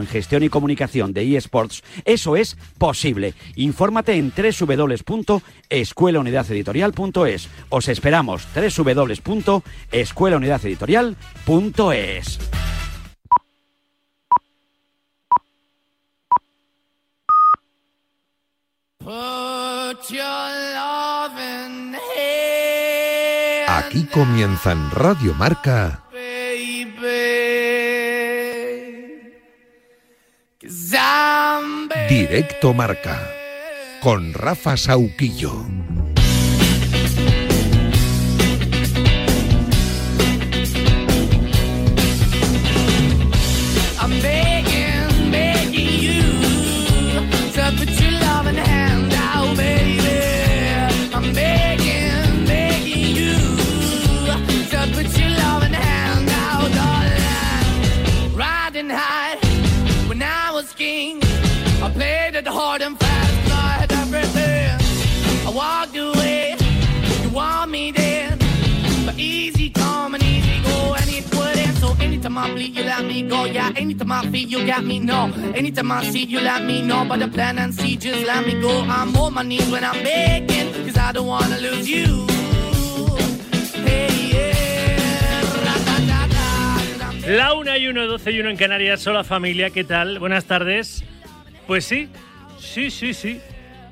en gestión y comunicación de eSports, eso es posible. Infórmate en www.escuelaunidadeditorial.es. Os esperamos www.escuelaunidadeditorial.es. Aquí comienza en Radio Marca. Directo Marca con Rafa Sauquillo. Hard and fast, I everything. I walked away, me me me. Me me. La 1 y 1, 12 y 1 en Canarias. Hola familia, ¿qué tal? Buenas tardes. Pues sí, sí, sí, sí.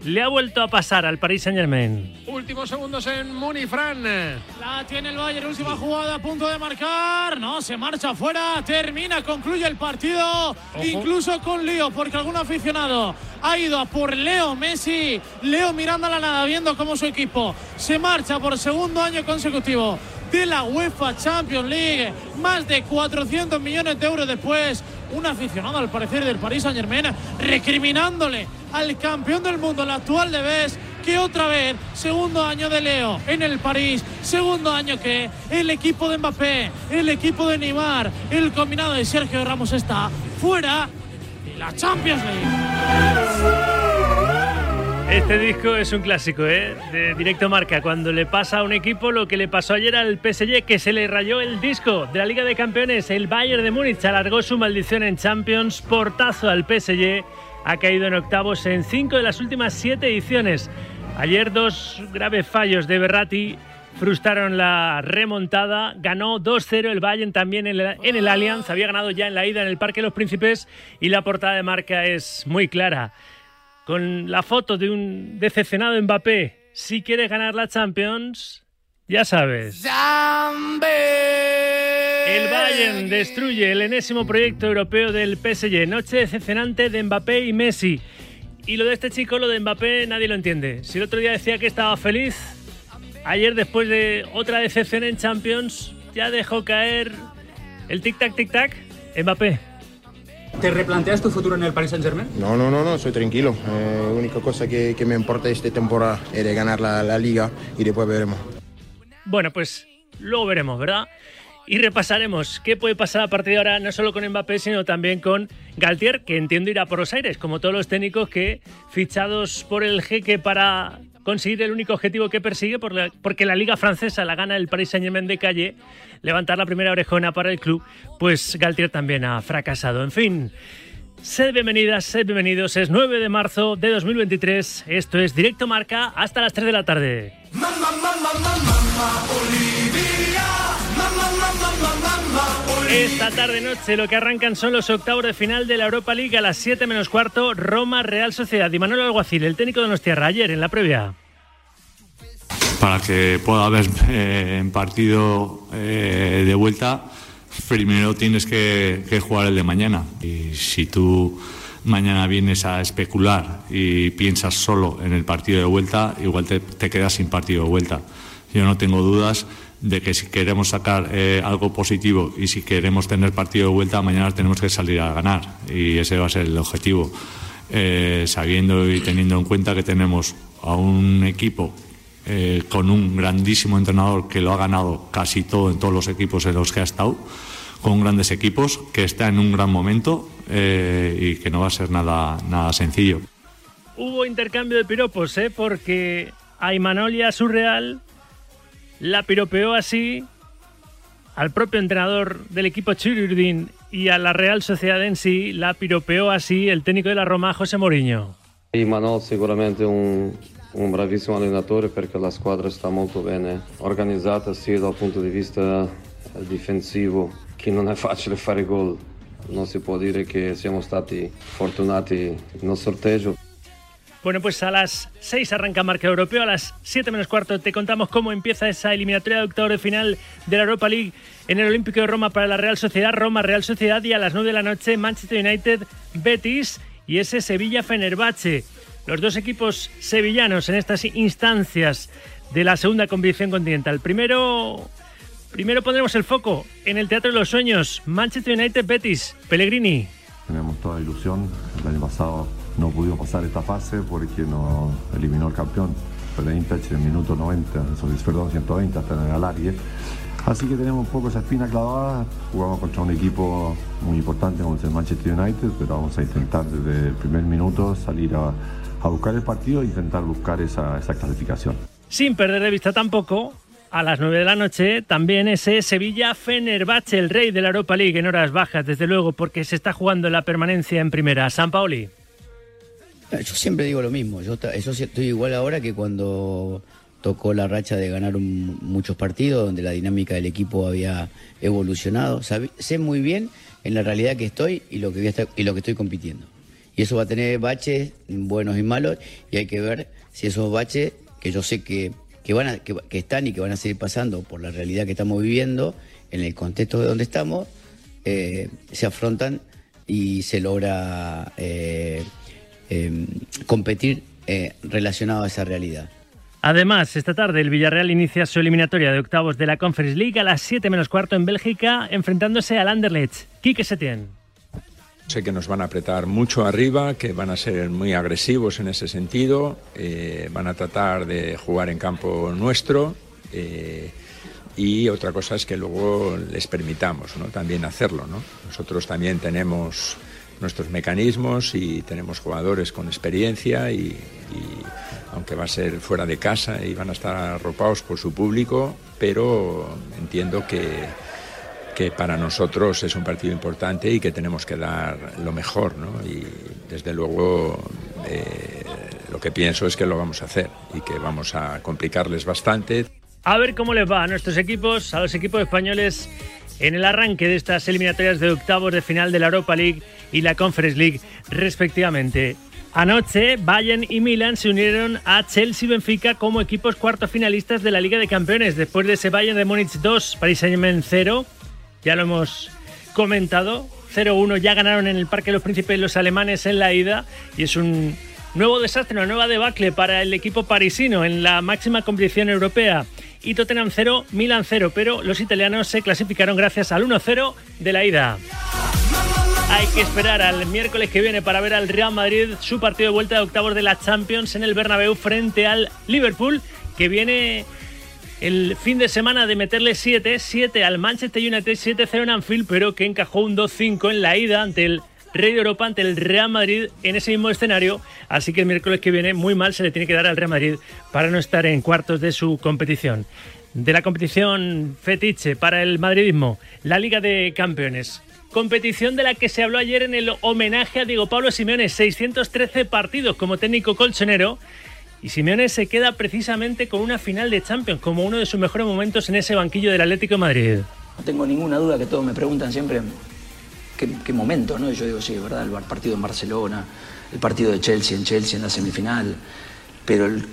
Le ha vuelto a pasar al Paris Saint Germain. Últimos segundos en Munifran. La tiene el Bayern, última jugada a punto de marcar. No, se marcha afuera, termina, concluye el partido. Incluso con lío, porque algún aficionado ha ido a por Leo Messi. Leo mirando a la nada, viendo cómo su equipo se marcha por segundo año consecutivo de la UEFA Champions League. Más de 400 millones de euros después. Un aficionado, al parecer, del Paris Saint Germain, recriminándole al campeón del mundo, el actual de Bes, que otra vez, segundo año de Leo en el París, segundo año que el equipo de Mbappé, el equipo de Neymar, el combinado de Sergio Ramos está fuera de la Champions League. Este disco es un clásico, ¿eh? De directo marca. Cuando le pasa a un equipo lo que le pasó ayer al PSG, que se le rayó el disco de la Liga de Campeones. El Bayern de Múnich alargó su maldición en Champions. Portazo al PSG. Ha caído en octavos en cinco de las últimas siete ediciones. Ayer dos graves fallos de Berratti frustraron la remontada. Ganó 2-0 el Bayern también en el, en el Allianz. Había ganado ya en la ida en el Parque de los Príncipes. Y la portada de marca es muy clara con la foto de un decepcionado Mbappé. Si quieres ganar la Champions, ya sabes. El Bayern destruye el enésimo proyecto europeo del PSG. Noche decepcionante de Mbappé y Messi. Y lo de este chico, lo de Mbappé, nadie lo entiende. Si el otro día decía que estaba feliz, ayer después de otra decepción en Champions, ya dejó caer el tic-tac, tic-tac. Mbappé, ¿Te replanteas tu futuro en el Paris Saint Germain? No, no, no, no, soy tranquilo. Eh, la única cosa que, que me importa esta temporada es ganar la, la liga y después veremos. Bueno, pues luego veremos, ¿verdad? Y repasaremos qué puede pasar a partir de ahora, no solo con Mbappé, sino también con Galtier, que entiendo irá por los aires, como todos los técnicos que, fichados por el jeque para conseguir el único objetivo que persigue, porque la Liga Francesa la gana el Paris Saint-Germain de calle, levantar la primera orejona para el club, pues Galtier también ha fracasado. En fin, sed bienvenidas, sed bienvenidos. Es 9 de marzo de 2023. Esto es Directo Marca hasta las 3 de la tarde. Esta tarde noche lo que arrancan son los octavos de final de la Europa League a las 7 menos cuarto, Roma Real Sociedad y Manuel Alguacil, el técnico de Nostierra, ayer en la previa. para que pueda haber eh, en partido eh, de vuelta, primero tienes que, que jugar el de mañana. Y si tú mañana vienes a especular y piensas solo en el partido de vuelta, igual te, te quedas sin partido de vuelta. Yo no tengo dudas de que si queremos sacar eh, algo positivo y si queremos tener partido de vuelta, mañana tenemos que salir a ganar. Y ese va a ser el objetivo. Eh, sabiendo y teniendo en cuenta que tenemos a un equipo eh, con un grandísimo entrenador que lo ha ganado casi todo en todos los equipos en los que ha estado, con grandes equipos, que está en un gran momento eh, y que no va a ser nada, nada sencillo. Hubo intercambio de piropos, ¿eh? porque a Imanolia Surreal la piropeó así al propio entrenador del equipo Chirurdin y a la Real Sociedad en sí la piropeó así el técnico de la Roma, José Mourinho. E Manol sicuramente un, un bravissimo allenatore perché la squadra sta molto bene organizzata sia dal punto di vista difensivo che non è facile fare gol. Non si può dire che siamo stati fortunati nel sorteggio. Bueno, pues a las 6 arranca Marca Europeo, a las 7 menos cuarto te contamos cómo empieza esa eliminatoria de octavo de final de la Europa League en el Olímpico de Roma para la Real Sociedad, Roma Real Sociedad y a las 9 de la noche Manchester United Betis y ese Sevilla Fenerbahce. Los dos equipos sevillanos en estas instancias de la segunda competición continental. Primero, primero pondremos el foco en el Teatro de los Sueños, Manchester United Betis, Pellegrini. Tenemos toda la ilusión. El año pasado no pudimos pasar esta fase porque nos eliminó el campeón. Fenerbahce en el minuto 90, eso, perdón, 120 hasta en el alargue. Así que tenemos un poco esa espina clavada. Jugamos contra un equipo muy importante como es el Manchester United, pero vamos a intentar desde el primer minuto salir a, a buscar el partido e intentar buscar esa, esa clasificación. Sin perder de vista tampoco, a las 9 de la noche, también ese Sevilla Fenerbahce, el rey de la Europa League en horas bajas, desde luego, porque se está jugando la permanencia en primera. San Paoli. Yo siempre digo lo mismo, yo, yo estoy igual ahora que cuando tocó la racha de ganar muchos partidos, donde la dinámica del equipo había evolucionado. Sé muy bien en la realidad que estoy y lo que, y lo que estoy compitiendo. Y eso va a tener baches buenos y malos, y hay que ver si esos baches, que yo sé que, que, van a- que están y que van a seguir pasando por la realidad que estamos viviendo, en el contexto de donde estamos, eh, se afrontan y se logra eh, eh, competir eh, relacionado a esa realidad. Además, esta tarde el Villarreal inicia su eliminatoria de octavos de la Conference League a las 7 menos cuarto en Bélgica, enfrentándose al Anderlecht. Quique Setién. Sé que nos van a apretar mucho arriba, que van a ser muy agresivos en ese sentido, eh, van a tratar de jugar en campo nuestro eh, y otra cosa es que luego les permitamos ¿no? también hacerlo. ¿no? Nosotros también tenemos nuestros mecanismos y tenemos jugadores con experiencia y, aunque va a ser fuera de casa y van a estar arropados por su público, pero entiendo que que para nosotros es un partido importante y que tenemos que dar lo mejor, ¿no? Y desde luego eh, lo que pienso es que lo vamos a hacer y que vamos a complicarles bastante. A ver cómo les va a nuestros equipos, a los equipos españoles, en el arranque de estas eliminatorias de octavos de final de la Europa League y la Conference League, respectivamente. Anoche, Bayern y Milan se unieron a Chelsea y Benfica como equipos cuartos finalistas de la Liga de Campeones, después de ese Bayern de Múnich 2, Paris Saint-Germain 0. Ya lo hemos comentado. 0-1 ya ganaron en el Parque de los Príncipes los alemanes en la ida y es un nuevo desastre, una nueva debacle para el equipo parisino en la máxima competición europea. Y Tottenham 0, Milan 0, pero los italianos se clasificaron gracias al 1-0 de la ida. Hay que esperar al miércoles que viene para ver al Real Madrid su partido de vuelta de octavos de la Champions en el Bernabéu frente al Liverpool, que viene el fin de semana de meterle 7, 7 al Manchester United, 7-0 en Anfield, pero que encajó un 2-5 en la ida ante el Rey de Europa, ante el Real Madrid en ese mismo escenario. Así que el miércoles que viene muy mal se le tiene que dar al Real Madrid para no estar en cuartos de su competición. De la competición fetiche para el madridismo, la Liga de Campeones. Competición de la que se habló ayer en el homenaje a Diego Pablo Simeone, 613 partidos como técnico colchonero. Y Simeone se queda precisamente con una final de Champions como uno de sus mejores momentos en ese banquillo del Atlético Madrid. No tengo ninguna duda que todos me preguntan siempre qué, qué momento, ¿no? Y yo digo, sí, ¿verdad? El partido en Barcelona, el partido de Chelsea en Chelsea en la semifinal. Pero el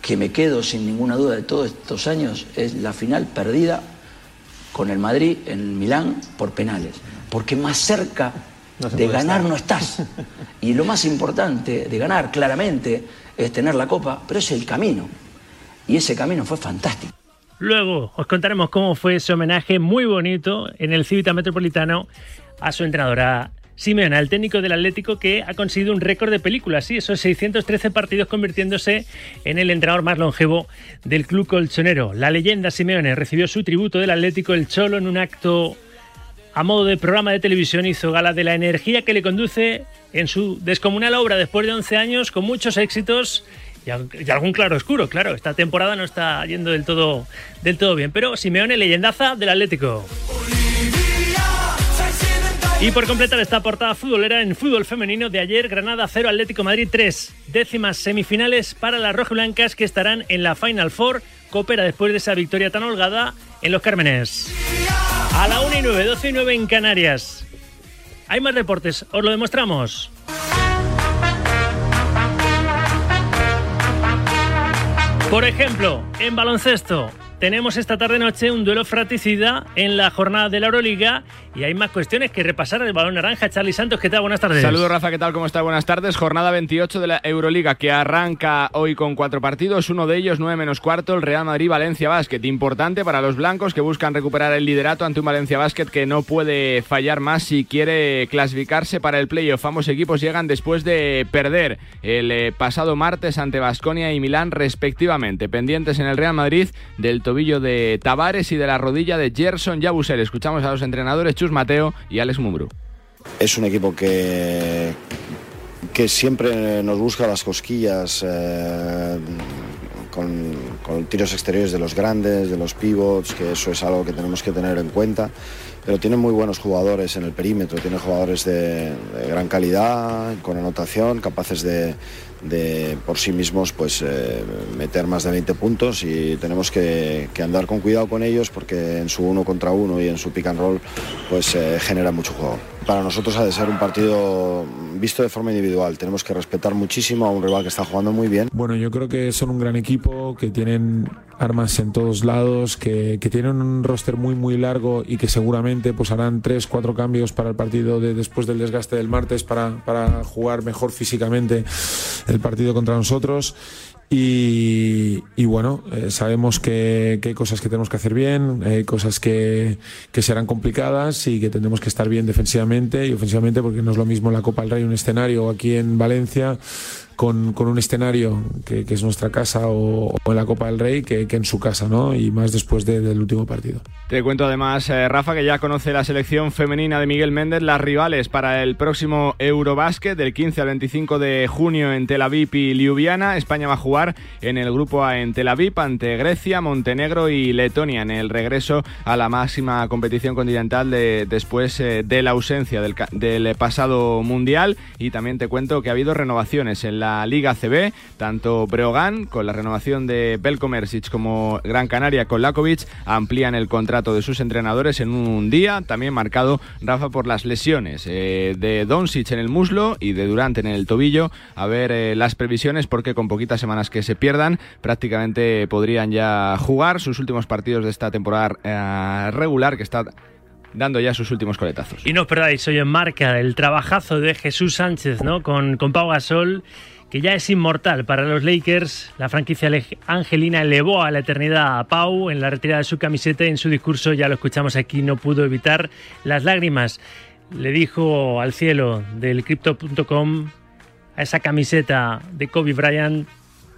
que me quedo sin ninguna duda de todos estos años es la final perdida con el Madrid en Milán por penales. Porque más cerca No de ganar estar. no estás. Y lo más importante de ganar, claramente, es tener la copa, pero es el camino. Y ese camino fue fantástico. Luego os contaremos cómo fue ese homenaje muy bonito en el Civita Metropolitano a su entrenadora Simeone, al técnico del Atlético que ha conseguido un récord de películas, sí, esos 613 partidos convirtiéndose en el entrenador más longevo del club colchonero. La leyenda Simeone recibió su tributo del Atlético El Cholo en un acto a modo de programa de televisión hizo gala de la energía que le conduce en su descomunal obra después de 11 años con muchos éxitos y, al- y algún claro oscuro, claro, esta temporada no está yendo del todo, del todo bien, pero Simeone leyendaza del Atlético. Y por completar esta portada futbolera en fútbol femenino de ayer, Granada 0, Atlético Madrid 3. Décimas semifinales para las rojiblancas que estarán en la Final Four. Coopera después de esa victoria tan holgada en los Cármenes. A la 1 y 9, 12 y 9 en Canarias. Hay más deportes, os lo demostramos. Por ejemplo, en baloncesto, tenemos esta tarde-noche un duelo fratricida en la jornada de la Euroliga y hay más cuestiones que repasar el balón naranja. Charlie Santos, ¿qué tal? Buenas tardes. Saludos, Rafa, ¿qué tal? ¿Cómo está? Buenas tardes. Jornada 28 de la Euroliga que arranca hoy con cuatro partidos. Uno de ellos, 9 menos cuarto, el Real Madrid-Valencia Basket. Importante para los blancos que buscan recuperar el liderato ante un Valencia Basket que no puede fallar más si quiere clasificarse para el playoff. Ambos equipos llegan después de perder el eh, pasado martes ante Basconia y Milán, respectivamente. Pendientes en el Real Madrid del tobillo de Tavares y de la rodilla de Gerson Yabusel. Escuchamos a los entrenadores Mateo y Alex Mumbrú. Es un equipo que, que siempre nos busca las cosquillas eh, con, con tiros exteriores de los grandes, de los pivots, que eso es algo que tenemos que tener en cuenta. Pero tiene muy buenos jugadores en el perímetro, tiene jugadores de, gran calidad, con anotación, capaces de, por sí mismos pues eh, meter más de 20 puntos y tenemos que, que andar con cuidado con ellos porque en su uno contra uno y en su pick and roll pues eh, genera mucho juego. Para nosotros ha de ser un partido visto de forma individual. Tenemos que respetar muchísimo a un rival que está jugando muy bien. Bueno, yo creo que son un gran equipo, que tienen armas en todos lados, que, que tienen un roster muy muy largo y que seguramente pues harán tres, cuatro cambios para el partido de, después del desgaste del martes para, para jugar mejor físicamente el partido contra nosotros. Y, y bueno, eh, sabemos que, que hay cosas que tenemos que hacer bien, hay cosas que, que serán complicadas y que tendremos que estar bien defensivamente y ofensivamente porque no es lo mismo la Copa del Rey un escenario aquí en Valencia con, con un escenario que, que es nuestra casa o, o en la Copa del Rey que, que en su casa, ¿no? Y más después de- del último partido. Te cuento además, eh, Rafa, que ya conoce la selección femenina de Miguel Méndez, las rivales para el próximo Eurobásquet del 15 al 25 de junio en Tel Aviv y Ljubljana. España va a jugar en el grupo A en Tel Aviv ante Grecia, Montenegro y Letonia en el regreso a la máxima competición continental de- después eh, de la ausencia del, del pasado mundial. Y también te cuento que ha habido renovaciones en la Liga CB, tanto Breogán con la renovación de Belko Mersic como Gran Canaria con Lakovic amplían el contrato de sus entrenadores en un día, también marcado Rafa por las lesiones eh, de Doncic en el muslo y de Durant en el tobillo. A ver eh, las previsiones porque con poquitas semanas que se pierdan prácticamente podrían ya jugar sus últimos partidos de esta temporada eh, regular que está dando ya sus últimos coletazos. Y no os perdáis, hoy en marca el trabajazo de Jesús Sánchez, ¿no? Con, con Pau Gasol, que ya es inmortal para los Lakers. La franquicia angelina elevó a la eternidad a Pau en la retirada de su camiseta. En su discurso, ya lo escuchamos aquí, no pudo evitar las lágrimas. Le dijo al cielo del Crypto.com a esa camiseta de Kobe Bryant,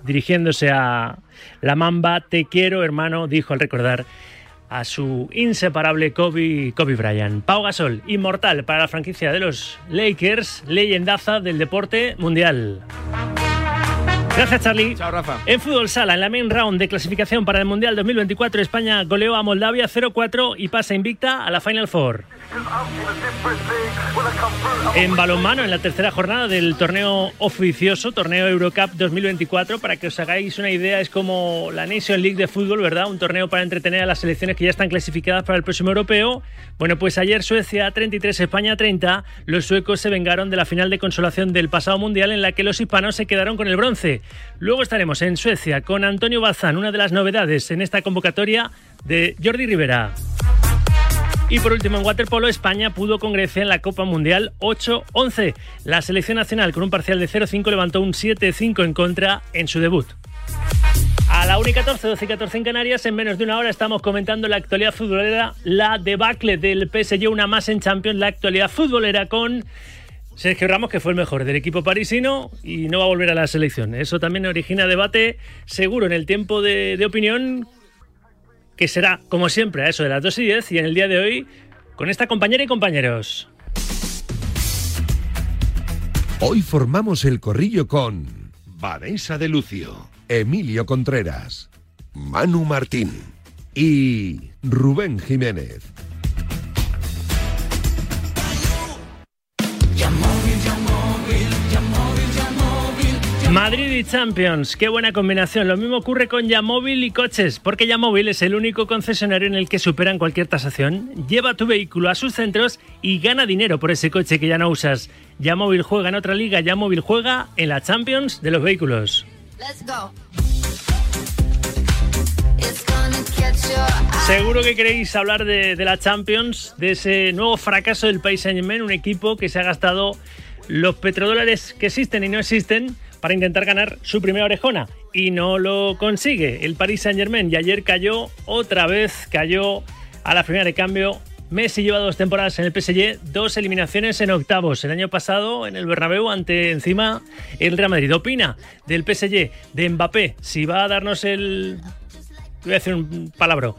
dirigiéndose a la Mamba, te quiero, hermano, dijo al recordar a su inseparable Kobe, Kobe Bryant. Pau Gasol, inmortal para la franquicia de los Lakers, leyendaza del deporte mundial. Gracias, Charlie. Chao, Rafa. En fútbol sala, en la main round de clasificación para el Mundial 2024, España goleó a Moldavia 0-4 y pasa invicta a la Final Four. En balonmano, en la tercera jornada del torneo oficioso, torneo Eurocup 2024, para que os hagáis una idea, es como la Nation League de fútbol, ¿verdad? Un torneo para entretener a las selecciones que ya están clasificadas para el próximo europeo. Bueno, pues ayer Suecia 33, España 30. Los suecos se vengaron de la final de consolación del pasado mundial en la que los hispanos se quedaron con el bronce. Luego estaremos en Suecia con Antonio Bazán, una de las novedades en esta convocatoria de Jordi Rivera. Y por último, en waterpolo, España pudo con Grecia en la Copa Mundial 8-11. La selección nacional, con un parcial de 0-5, levantó un 7-5 en contra en su debut. A la 1 y 14, 12 y 14 en Canarias, en menos de una hora estamos comentando la actualidad futbolera, la debacle del PSG, una más en Champions, la actualidad futbolera con Sergio Ramos, que fue el mejor del equipo parisino y no va a volver a la selección. Eso también origina debate seguro en el tiempo de opinión, que será, como siempre, a eso de las 2 y 10 y en el día de hoy, con esta compañera y compañeros. Hoy formamos el corrillo con Vanessa de Lucio, Emilio Contreras, Manu Martín y Rubén Jiménez. Madrid y Champions, qué buena combinación. Lo mismo ocurre con Yamóvil y coches, porque Yamóvil es el único concesionario en el que superan cualquier tasación. Lleva tu vehículo a sus centros y gana dinero por ese coche que ya no usas. Yamóvil juega en otra liga, Yamóvil juega en la Champions de los vehículos. Let's go. Seguro que queréis hablar de, de la Champions, de ese nuevo fracaso del Paris Saint-Germain, un equipo que se ha gastado los petrodólares que existen y no existen para intentar ganar su primera orejona y no lo consigue el Paris Saint-Germain y ayer cayó otra vez, cayó a la primera de cambio. Messi lleva dos temporadas en el PSG, dos eliminaciones en octavos. El año pasado en el Bernabéu ante encima el Real Madrid. Opina del PSG, de Mbappé, si va a darnos el voy a decir un palabra,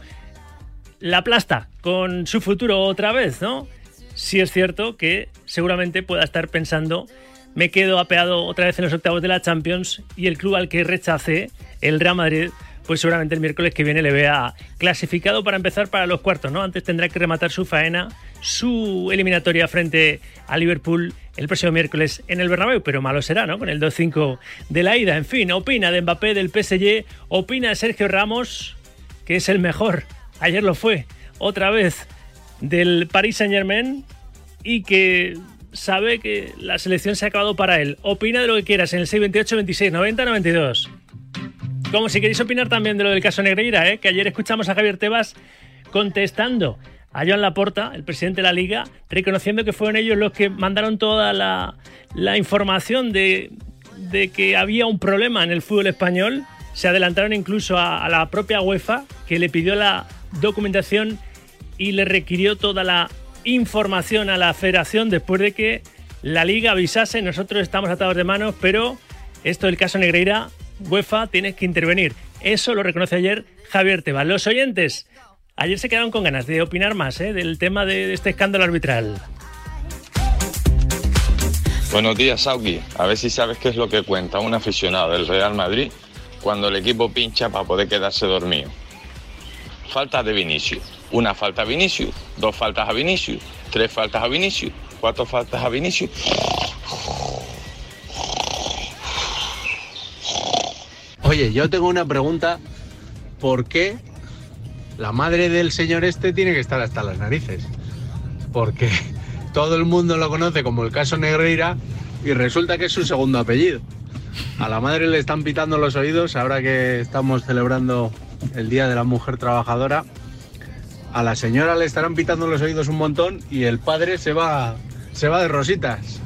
la plasta con su futuro otra vez, ¿no? Sí es cierto que seguramente pueda estar pensando, me quedo apeado otra vez en los octavos de la Champions y el club al que rechace, el Real Madrid, pues seguramente el miércoles que viene le vea clasificado para empezar para los cuartos, ¿no? Antes tendrá que rematar su faena, su eliminatoria frente a Liverpool el próximo miércoles en el Bernabéu, pero malo será, ¿no? Con el 2-5 de la ida. En fin, opina de Mbappé, del PSG, opina Sergio Ramos, que es el mejor, ayer lo fue, otra vez, del Paris Saint-Germain y que sabe que la selección se ha acabado para él. Opina de lo que quieras en el 628 26 90 92. Como si queréis opinar también de lo del caso Negreira, ¿eh? que ayer escuchamos a Javier Tebas contestando a Joan Laporta, el presidente de la liga, reconociendo que fueron ellos los que mandaron toda la, información de, de que había un problema en el fútbol español. Se adelantaron incluso a, a la propia UEFA, que le pidió la documentación y le requirió toda la información a la federación después de que la liga avisase. Nosotros estamos atados de manos, pero esto del caso Negreira, UEFA, tienes que intervenir. Eso lo reconoce ayer Javier Tebas. Los oyentes ayer se quedaron con ganas de opinar más ¿eh? del tema de, este escándalo arbitral. Buenos días, Sauki. A ver si sabes qué es lo que cuenta un aficionado del Real Madrid cuando el equipo pincha para poder quedarse dormido. Faltas de Vinicius. Una falta a Vinicius, dos faltas a Vinicius, tres faltas a Vinicius, cuatro faltas a Vinicius. Oye, yo tengo una pregunta. ¿Por qué la madre del señor este tiene que estar hasta las narices? Porque todo el mundo lo conoce como el caso Negreira y resulta que es su segundo apellido. A la madre le están pitando los oídos ahora que estamos celebrando el Día de la Mujer Trabajadora. A la señora le estarán pitando los oídos un montón y el padre se va, se va de rositas.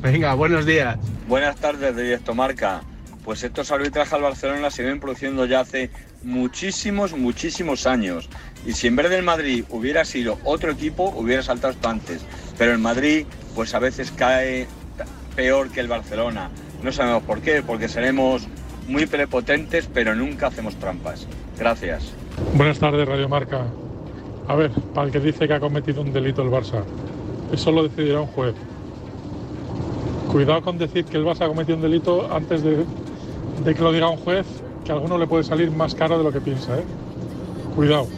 Venga, buenos días. Buenas tardes, de Directo Marca. Pues estos arbitrajes al Barcelona se vienen produciendo ya hace muchísimos, muchísimos años. Y si en vez del Madrid hubiera sido otro equipo, hubiera saltado esto antes. Pero el Madrid, pues a veces cae peor que el Barcelona. No sabemos por qué, porque seremos muy prepotentes, pero nunca hacemos trampas. Gracias. Buenas tardes, Radio Marca. A ver, para el que dice que ha cometido un delito el Barça, eso lo decidirá un juez. Cuidado con decir que el Barça ha cometido un delito antes de, de que lo diga un juez, que a alguno le puede salir más caro de lo que piensa, ¿eh? Cuidado.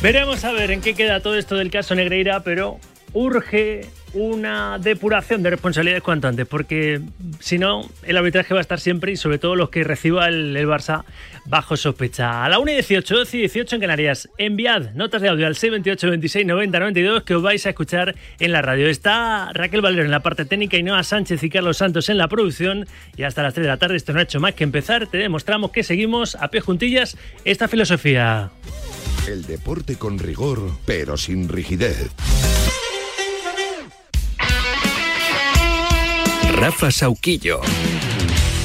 Veremos a ver en qué queda todo esto del caso Negreira, pero urge una depuración de responsabilidades cuanto antes, porque si no, el arbitraje va a estar siempre y sobre todo los que reciba el, el Barça bajo sospecha. A la 1 y 18, 12 y 18 en Canarias, enviad notas de audio al 628 26 90 92 que os vais a escuchar en la radio. Está Raquel Valero en la parte técnica y Noa Sánchez y Carlos Santos en la producción. Y hasta las 3 de la tarde, esto no ha hecho más que empezar. Te demostramos que seguimos a pie juntillas esta filosofía. El deporte con rigor, pero sin rigidez. Rafa Sauquillo.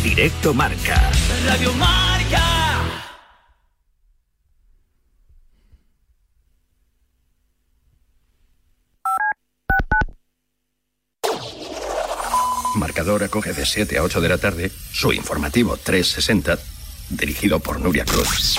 Directo Marca. Radio Marca. Marcador acoge de 7 a 8 de la tarde su informativo 360, dirigido por Nuria Cruz.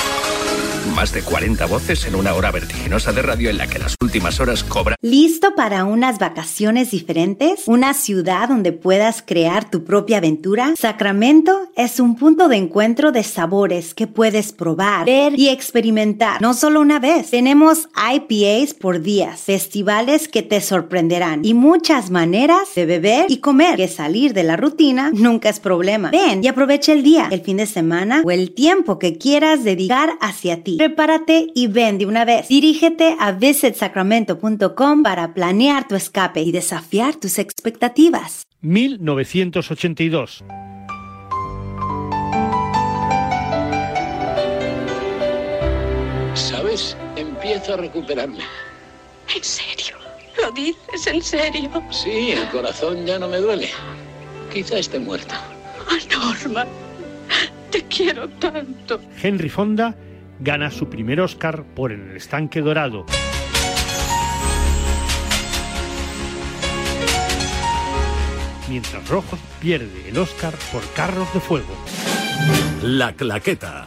Más de 40 voces en una hora vertiginosa de radio en la que las últimas horas cobran. ¿Listo para unas vacaciones diferentes? ¿Una ciudad donde puedas crear tu propia aventura? Sacramento es un punto de encuentro de sabores que puedes probar, ver y experimentar. No solo una vez. Tenemos IPAs por días, festivales que te sorprenderán y muchas maneras de beber y comer que salir de la rutina nunca es problema. Ven y aprovecha el día, el fin de semana o el tiempo que quieras dedicar hacia ti. Prepárate y ven de una vez. Dirígete a visitsacramento.com para planear tu escape y desafiar tus expectativas. 1982. ¿Sabes? Empiezo a recuperarme. ¿En serio? ¿Lo dices en serio? Sí, el corazón ya no me duele. Quizá esté muerto. Ah, Norma, te quiero tanto. Henry Fonda gana su primer Oscar por En el estanque dorado. Mientras Rojo pierde el Oscar por Carros de Fuego. La Claqueta.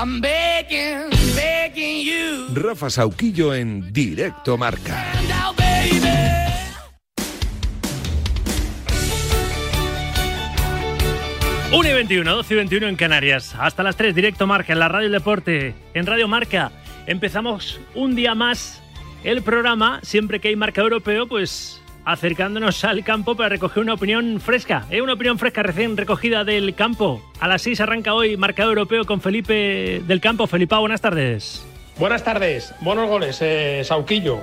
I'm begging, begging you. Rafa Sauquillo en Directo Marca. Una y 21, 12 y 21 en Canarias. Hasta las 3, directo Marca, en la Radio Deporte, en Radio Marca. Empezamos un día más el programa. Siempre que hay marca europeo, pues acercándonos al campo para recoger una opinión fresca. ¿eh? Una opinión fresca recién recogida del campo. A las 6 arranca hoy marcado europeo con Felipe del Campo. Felipa, buenas tardes. Buenas tardes, buenos goles, eh, Sauquillo.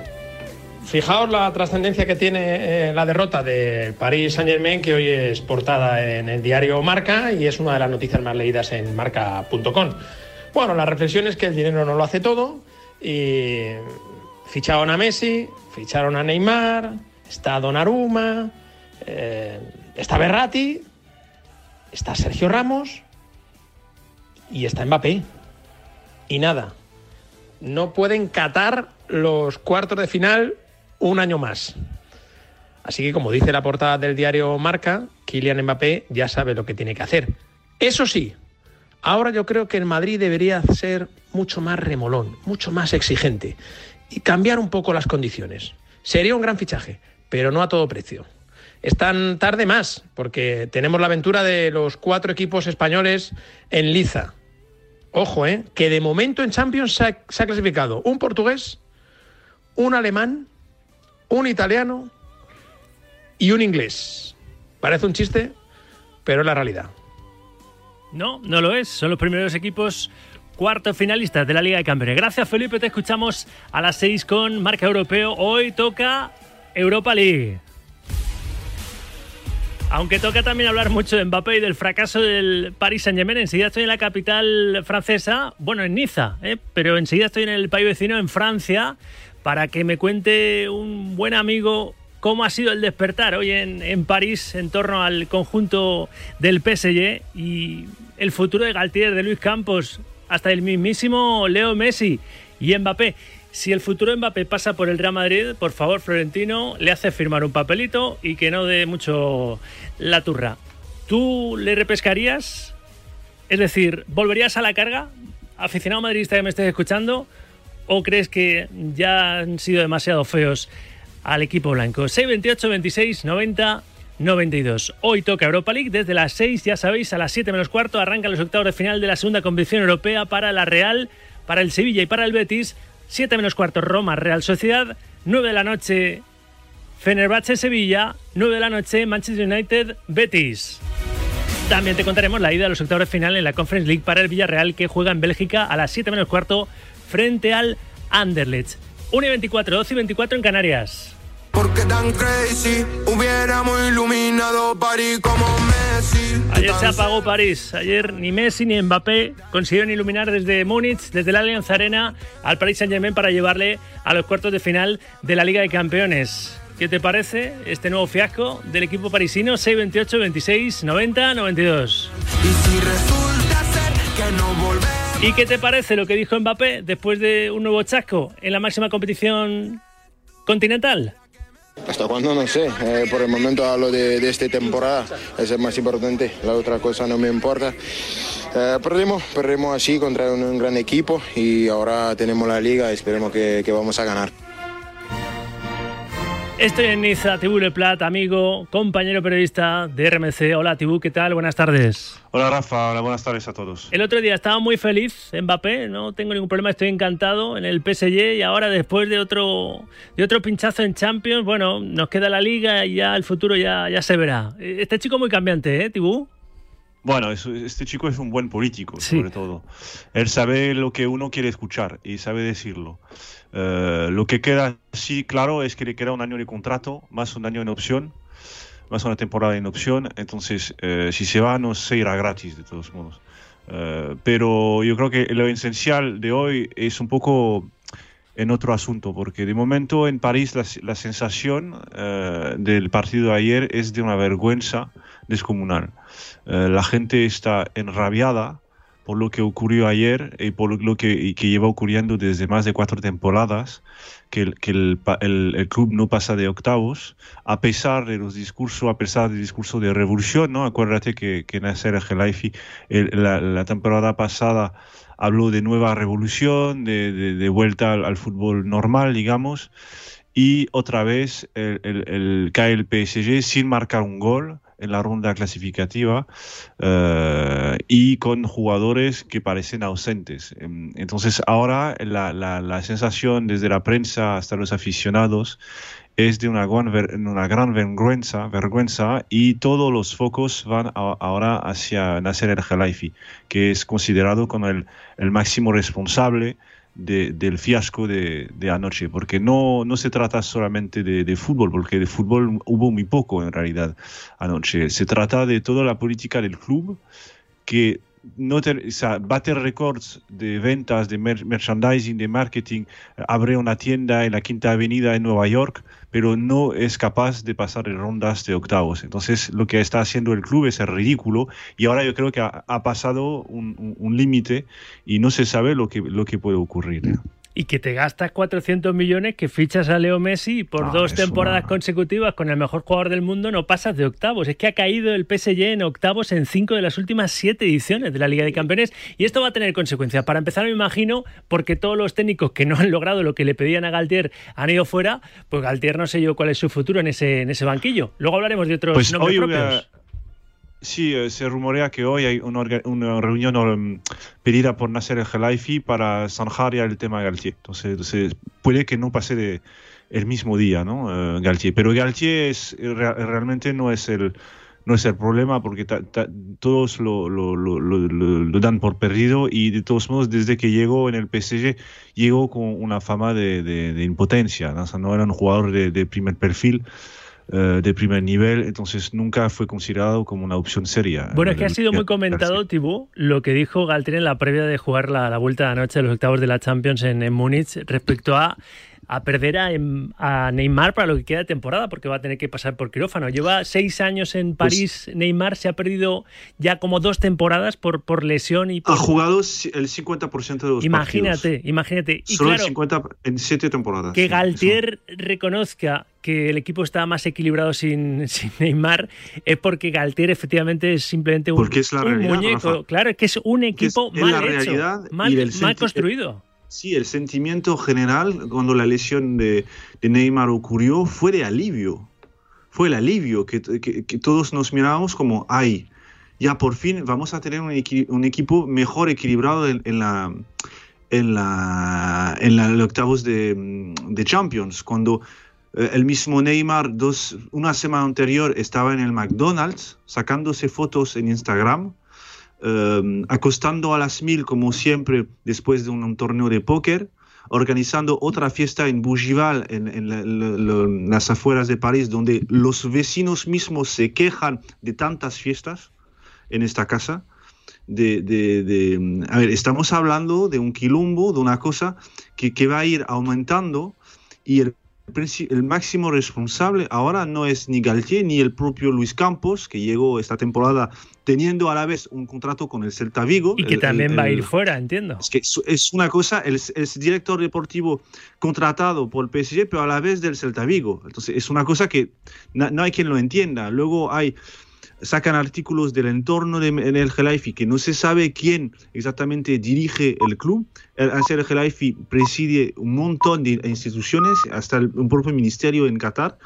Fijaos la trascendencia que tiene eh, la derrota del Paris Saint Germain, que hoy es portada en el diario Marca y es una de las noticias más leídas en marca.com. Bueno, la reflexión es que el dinero no lo hace todo ficharon a Messi, ficharon a Neymar, está Donnarumma, eh, está Berratti, está Sergio Ramos y está Mbappé. Y nada, no pueden catar los cuartos de final un año más. Así que como dice la portada del diario Marca, Kylian Mbappé ya sabe lo que tiene que hacer. Eso sí, ahora yo creo que el Madrid debería ser mucho más remolón, mucho más exigente y cambiar un poco las condiciones. Sería un gran fichaje, pero no a todo precio. Están tarde más, porque tenemos la aventura de los cuatro equipos españoles en liza. Ojo, ¿eh? que de momento en Champions se ha, clasificado un portugués, un alemán, un italiano y un inglés. Parece un chiste, pero es la realidad. No, no lo es. Son los primeros equipos cuartos finalistas de la Liga de Campeones. Gracias, Felipe. Te escuchamos a las 6 con Marca Europeo. Hoy toca Europa League. Aunque toca también hablar mucho de Mbappé y del fracaso del Paris Saint-Germain. Enseguida estoy en la capital francesa, bueno, en Niza, ¿eh? pero enseguida estoy en el país vecino, en Francia, para que me cuente un buen amigo cómo ha sido el despertar hoy en, en París en torno al conjunto del PSG y el futuro de Galtier, de Luis Campos, hasta el mismísimo Leo Messi y Mbappé. Si el futuro Mbappé pasa por el Real Madrid, por favor, Florentino, le hace firmar un papelito y que no dé mucho la turra. ¿Tú le repescarías? Es decir, ¿volverías a la carga? Aficionado madridista que me estés escuchando, ¿o crees que ya han sido demasiado feos al equipo blanco? 628 26 90 92. Hoy toca Europa League desde las 6, ya sabéis, a las 7 menos cuarto arrancan los octavos de final de la segunda competición europea para la Real, para el Sevilla y para el Betis. 7 menos cuarto Roma, Real Sociedad. 9 de la noche Fenerbahce, Sevilla. 9 de la noche Manchester United, Betis. También te contaremos la ida a los de final en la Conference League para el Villarreal que juega en Bélgica a las 7 menos cuarto frente al Anderlecht. 1 y 24, 12 y 24 en Canarias. Porque tan crazy hubiéramos iluminado París como me Ayer se apagó París. Ayer ni Messi ni Mbappé consiguieron iluminar desde Múnich, desde la Allianz Arena, al Paris Saint-Germain para llevarle a los cuartos de final de la Liga de Campeones. ¿Qué te parece este nuevo fiasco del equipo parisino? 6-28, 26, 90, 92. ¿Y qué te parece lo que dijo Mbappé después de un nuevo chasco en la máxima competición continental? Hasta cuándo no sé, Eh, por el momento hablo de, de esta temporada, es el más importante, la otra cosa no me importa. Eh, perdimos, perdimos así contra un, gran equipo y ahora tenemos la liga esperemos que, que vamos a ganar. Estoy en Niza, Tibú Le Plat, amigo, compañero periodista de RMC. Hola Tibú, ¿qué tal? Buenas tardes. Hola Rafa, hola, buenas tardes a todos. El otro día estaba muy feliz Mbappé, no tengo ningún problema, estoy encantado en el PSG y ahora después de otro de otro pinchazo en Champions, bueno, nos queda la liga y ya el futuro ya, ya se verá. Este chico muy cambiante, ¿eh, Tibú? Bueno, es- este chico es un buen político, sobre todo. Él sabe lo que uno quiere escuchar y sabe decirlo. Eh, lo que queda sí claro es que le queda un año de contrato, más un año en opción, más una temporada en opción. Entonces, eh, si se va, no se irá gratis de todos modos. Eh, pero yo creo que lo esencial de hoy es un poco en otro asunto, porque de momento en París la, la sensación eh, del partido de ayer es de una vergüenza descomunal. Eh, la gente está enrabiada por lo que ocurrió ayer y por lo que, y que lleva ocurriendo desde más de cuatro temporadas, que, el, que el, el- el club no pasa de octavos, a pesar de los discursos, a pesar del discurso de revolución, ¿no? Acuérdate que, que Nasser Al-Khelaifi el- la, la temporada pasada habló de nueva revolución, de, de- de vuelta al, al fútbol normal, digamos, y otra vez el, el- el- cae el PSG sin marcar un gol en la ronda clasificativa eh, y con jugadores que parecen ausentes. Em, Entonces ahora la, la- sensación desde la prensa hasta los aficionados es de una gran, una gran vergüenza, vergüenza y todos los focos van a- ahora hacia Nasser El Khelaifi, que es considerado como el, el máximo responsable de- del fiasco de, anoche, porque no, no se trata solamente de, fútbol, porque de fútbol hubo muy poco en realidad anoche, se trata de toda la política del club que no te- o sea, bate récords de ventas, de mer- merchandising, de marketing, abre una tienda en la Quinta Avenida en Nueva York, pero no es capaz de pasar en rondas de octavos. Entonces, lo que está haciendo el club es ridículo y ahora yo creo que ha, pasado un límite y no se sabe lo que, lo que puede ocurrir. Y que te gastas 400 millones, que fichas a Leo Messi y por Ah, dos temporadas una- consecutivas con el mejor jugador del mundo no pasas de octavos. Es que ha caído el PSG en octavos en cinco de las últimas siete ediciones de la Liga de Campeones y esto va a tener consecuencias. Para empezar, me imagino, porque todos los técnicos que no han logrado lo que le pedían a Galtier han ido fuera, pues Galtier no sé yo cuál es su futuro en ese, en ese banquillo. Luego hablaremos de otros Pues nombres propios. Sí, eh, se rumorea que hoy hay una, una reunión um, pedida por Nasser El Khelaifi para zanjar ya el tema de Galtier. Entonces, puede que no pase de el mismo día, ¿no? Eh, Galtier. Pero Galtier es, eh, rea- realmente no es el no es el problema porque ta- ta- todos lo, lo- lo- lo dan por perdido y de todos modos desde que llegó en el PSG llegó con una fama de, de- de impotencia, ¿no? O sea, no era un jugador de, de primer perfil, eh, de primer nivel, entonces nunca fue considerado como una opción seria. Bueno, es que ha sido muy comentado, Tibú, lo que dijo Galtier en la previa de jugar la, la vuelta de anoche de los octavos de la Champions en, en Múnich respecto a, a perder a, em- a Neymar para lo que queda de temporada, porque va a tener que pasar por quirófano. Lleva seis años en Pues París, Neymar se ha perdido ya como dos temporadas por, por lesión y por... Ha jugado el 50% de los Imagínate, partidos. imagínate. Y Solo claro, el 50 en siete temporadas. que sí, Galtier reconozca que el equipo está más equilibrado sin, sin Neymar es porque Galtier efectivamente es simplemente un, Porque es la un realidad, muñeco. Rafa. Claro, es que es un equipo es mal la hecho, realidad mal, y del mal senti- construido. Sí, el sentimiento general cuando la lesión de, Neymar ocurrió fue de alivio. Fue el alivio que, todos nos mirábamos como, ay, ya por fin vamos a tener un, equi- un equipo mejor equilibrado en, en la en la en la- octavos de, de Champions. Cuando eh, el mismo Neymar dos, una semana anterior estaba en el McDonald's sacándose fotos en Instagram eh, acostando a las mil como siempre después de un, un torneo de póker, organizando otra fiesta en Bougival, en, en la- la- las afueras de París, donde los vecinos mismos se quejan de tantas fiestas en esta casa. De, de- de- a ver, estamos hablando de un quilombo, de una cosa que, que va a ir aumentando y el, el máximo responsable ahora no es ni Galtier ni el propio Luis Campos, que llegó esta temporada teniendo a la vez un contrato con el Celta Vigo. Y que el- también el- va a ir fuera, entiendo. es que es- es una cosa, el, el director deportivo contratado por el PSG, pero a la vez del Celta Vigo. Entonces, es una cosa que na- no hay quien lo entienda. Luego hay sacan artículos del entorno de en el Gelaifi que no se sabe quién exactamente dirige el club. El Ansel Gelaifi preside un montón de instituciones, hasta el, un propio ministerio en Qatar,